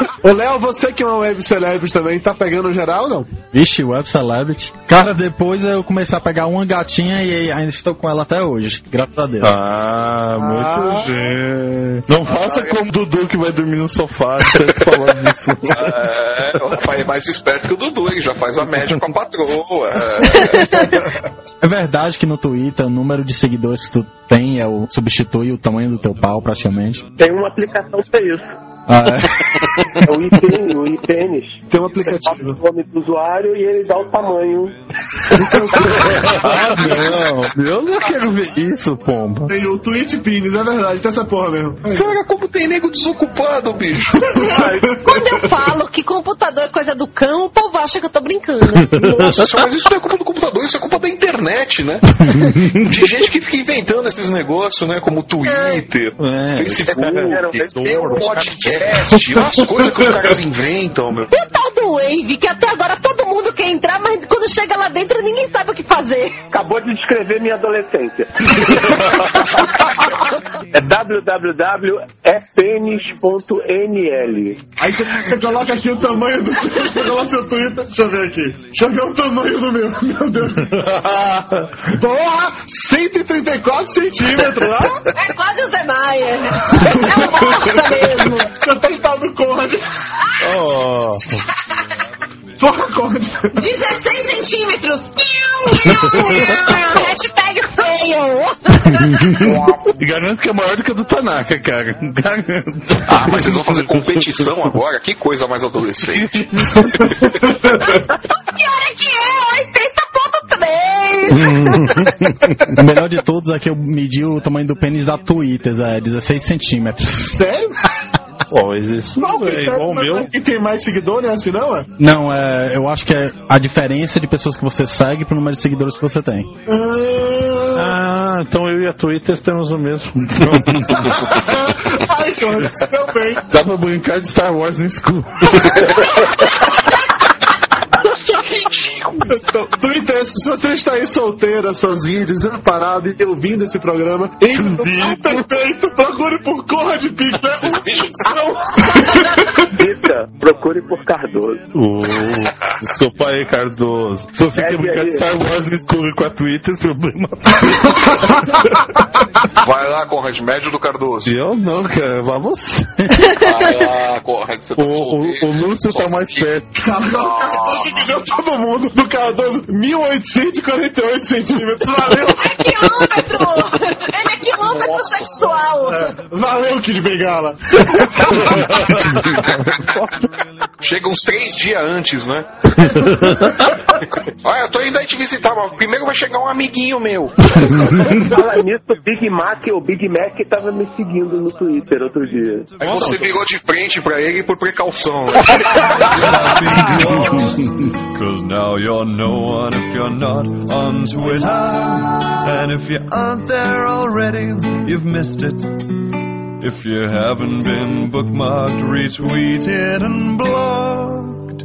(laughs) Ô, Léo, você que é uma web celebrity também, tá pegando geral ou não? Vixe, web celebrity. Cara, depois eu comecei a pegar uma gatinha e ainda estou com ela até hoje. Graças a Deus. Ah, muito Ah. bem. Não faça como o Dudu que vai dormir no sofá, sempre falando (laughs) disso. É, o rapaz é mais esperto que o Dudu, ele já faz a média com a patroa. É. É verdade que no Twitter o número de seguidores que tu tem é o, substitui o tamanho do teu pau praticamente. Tem uma aplicação pra isso. Ah, é? É o IPN, o IPNs. Tem um aplicativo. o nome do usuário e ele dá o tamanho. ah, (laughs) não. Eu não quero ver isso, pomba. Tem o Twitch Pins, é verdade, tem essa porra mesmo. Cara, como tem nego desocupado, bicho. (laughs) Quando eu falo que computador é coisa do cão, o povo acha que eu tô brincando. Nossa, mas isso não é culpa do computador, isso é culpa da internet, né? (laughs) De gente que fica inventando esses negócios, né? Como Twitter, É, Facebook, é, tem um podcast, umas coisas que os caras inventam, meu. Tal do Wave, que até agora todo mundo quer entrar, mas quando chega lá dentro ninguém sabe o que fazer. Acabou de descrever minha adolescência. (laughs) É www.epenis.nl. Aí você, você coloca aqui o tamanho do seu, você coloca seu Twitter. Deixa eu ver aqui. Deixa eu ver o tamanho do meu. Meu Deus. Porra! (laughs) 134 centímetros, ah? É quase o Zé Maia. (laughs) É uma bosta mesmo. Você tá estado do Conrad. Oh. Porra, Conrad. 16 centímetros. Hashtag fail. E (laughs) garanto que é maior do que a do Tanaka, cara. Garanto. Ah, mas vocês vão fazer competição agora? Que coisa mais adolescente. Que hora que é? 80.3. (laughs) O melhor de todos é que eu medi o tamanho do pênis da Twitter, é 16 centímetros. Sério? Pô, mas isso Não, é igual o meu. E tem mais seguidor, né? Assim não, é? Não, é, eu acho que é a diferença de pessoas que você segue pro número de seguidores que você tem. Ah, então eu e a Twitter temos o mesmo. (laughs) Ai, Conrad, se deu bem. Dá pra brincar de Star Wars no escuro. (laughs) Então, Twitter, se você está aí solteira, sozinha, desamparado e ouvindo esse programa, entre no Peito, procure por Conrad Pickler, uma ficção. Rita, procure por Cardoso. Oh, desculpa aí, Cardoso. Se você quer Segue brincar de Star Wars no escuro com a Twitter, esse problema. Vai lá, Conrad, médio do Cardoso. Eu não, cara. Vá você. Vai lá, Conrad, você tá O, o, o Lúcio tá mais perto. Cardoso humilhou todo mundo. Do Cardoso, 1848 centímetros. Valeu. É quilômetro. Ele é quilômetro sexual. Valeu, Kid Bengala. (laughs) Chega uns três dias antes, né? ah, eu tô indo aí te visitar, mas primeiro vai chegar um amiguinho meu. Fala nisso, o Big Mac, o Big Mac tava me seguindo no Twitter outro dia. Aí você virou de frente pra ele por precaução. (laughs) (laughs) Cause now you're no one if you're not on Twitter. And if you aren't there already, you've missed it. If you haven't been bookmarked, retweeted, and blocked,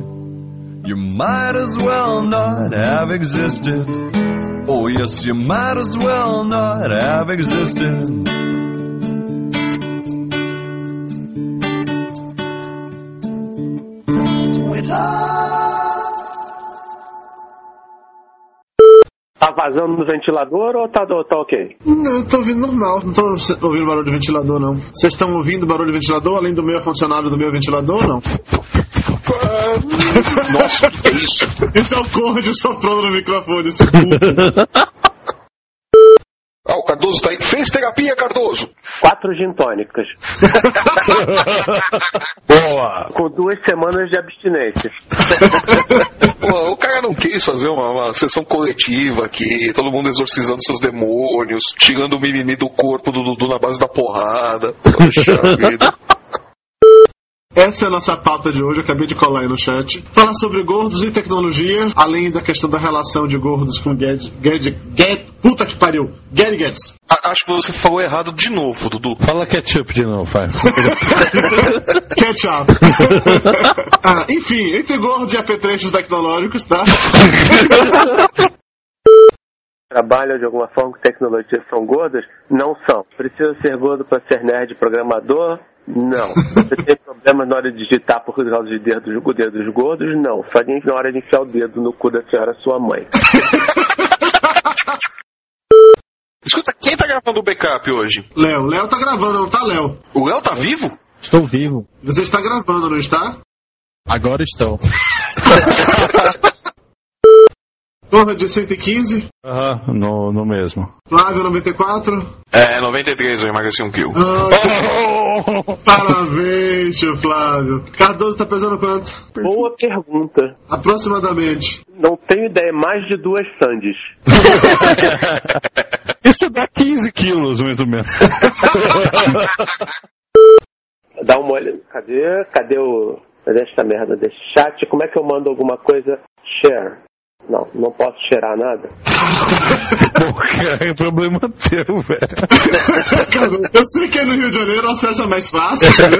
you might as well not have existed. Oh, yes, you might as well not have existed. Tá vazando no ventilador ou tá, tá ok? Não, eu tô ouvindo normal. Não tô ouvindo barulho de ventilador, não. Vocês estão ouvindo barulho de ventilador, além do meu ar-condicionado do meu ventilador ou não? (laughs) Nossa, que é isso? Esse é o Conrad soprando no microfone, esse burro. (laughs) Ah, o Cardoso tá aí. Fez terapia, Cardoso? Quatro gin tônicas. (laughs) Boa! Com duas semanas de abstinência. (laughs) Pô, o cara não quis fazer uma, uma sessão coletiva aqui, todo mundo exorcizando seus demônios, tirando o mimimi do corpo do Dudu na base da porrada. Poxa (laughs) vida. Essa é a nossa pauta de hoje, eu acabei de colar aí no chat. Falar sobre gordos e tecnologia, além da questão da relação de gordos com Gad... Gad... Gad... Puta que pariu! Gadgets! A- Acho que você falou errado de novo, Dudu. Fala ketchup de novo, vai. (laughs) Ketchup! (laughs) ah, enfim, entre gordos e apetrechos tecnológicos, tá? Trabalham de alguma forma com tecnologia são gordas? Não são. Precisa ser gordo para ser nerd programador? Não. Você tem problemas na hora de digitar por causa de dedos, dedos gordos? Não. Só na hora de enfiar o dedo no cu da senhora sua mãe. (laughs) Escuta, quem tá gravando o backup hoje? Léo, Léo tá gravando, não tá, Léo? O Léo tá vivo? Estou vivo. Você está gravando, não está? Agora estou. (laughs) Torre de 115, Aham, no, no mesmo. Flávio 94. É, 93 eu emagreci um quilo. Ah, (laughs) parabéns, tio Flávio. Cardoso tá pesando quanto? Boa pergunta. Aproximadamente. Não tenho ideia, mais de duas sandes. (laughs) Isso dá 15 quilos, mais ou menos. (laughs) Dá uma olhada. Cadê? Cadê o. Cadê esta merda desse chat? Como é que eu mando alguma coisa? Share. Não, não posso cheirar nada. Pô, cara, é problema teu, velho. Eu sei que é no Rio de Janeiro o acesso é mais fácil. né?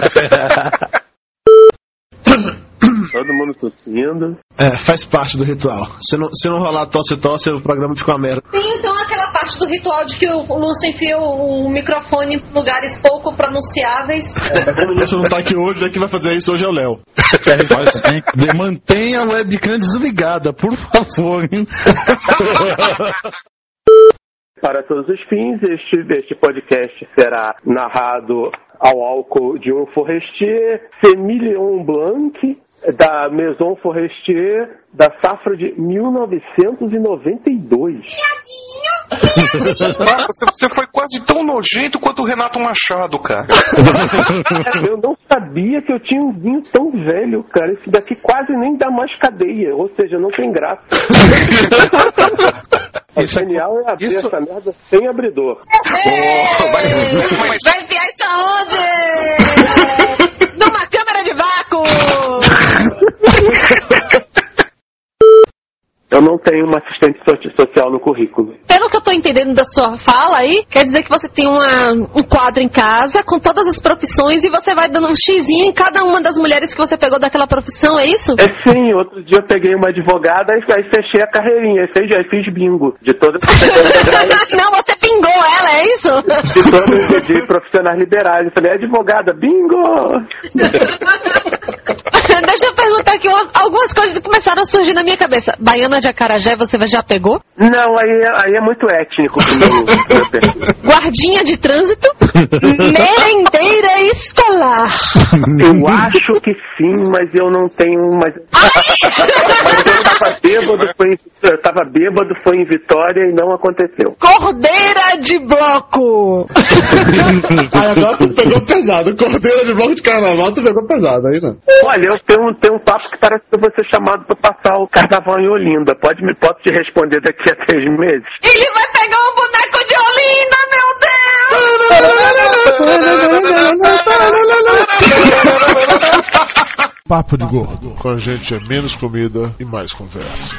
Todo mundo tossindo. É, faz parte do ritual. Se não, se não rolar tosse-tosse, o programa fica uma merda. Tem então aquela parte do ritual de que o Lúcio enfia o, o microfone em lugares pouco pronunciáveis. É, como o Lúcio não tá aqui hoje, é que vai fazer isso hoje é o Léo. (laughs) Mantenha a webcam desligada, por favor. hein? (laughs) Para todos os fins, este, este podcast será narrado ao álcool de um Forestier Semillon Blanc da Maison Forestier da safra de 1992. (laughs) Nossa, você- foi quase tão nojento quanto o Renato Machado, cara. (laughs) Eu não sabia que eu tinha um vinho tão velho, cara. Esse daqui quase nem dá mais cadeia, ou seja, não tem graça. (laughs) O genial é abrir essa merda sem abridor. Vai enfiar isso aonde? Numa câmera de vácuo! Eu não tenho uma assistente so- social no currículo. Pelo que eu tô entendendo da sua fala aí, quer dizer que você tem uma, um quadro em casa com todas as profissões e você vai dando um xizinho em cada uma das mulheres que você pegou daquela profissão, é isso? É sim, outro dia eu peguei uma advogada e aí fechei a carreirinha, aí fiz, aí fiz bingo de todas (laughs) Não, você pingou ela, é isso? de todos de profissionais liberais. Eu falei, advogada, bingo! (laughs) Deixa eu perguntar aqui, uma- algumas coisas começaram a surgir na minha cabeça. Baiana de acarajé, você já pegou? Não, aí, é- aí é muito étnico (laughs) meu, perfil. Guardinha de trânsito? Merendeira escolar. Eu acho que sim, mas eu não tenho. Mas, mas eu tava bêbado, foi em, eu tava bêbado, foi em Vitória e não aconteceu. Cordeira de bloco. (laughs) Aí agora tu pegou pesado. Cordeira de bloco de carnaval, tu pegou pesado aí, né? Olha, eu tenho, tenho um papo que parece que eu vou ser chamado pra passar o carnaval em Olinda. Pode me posso te responder daqui a três meses? Ele vai pegar um boneco de Olinda, meu Deus! Papo de gordo. Com a gente é menos comida e mais conversa.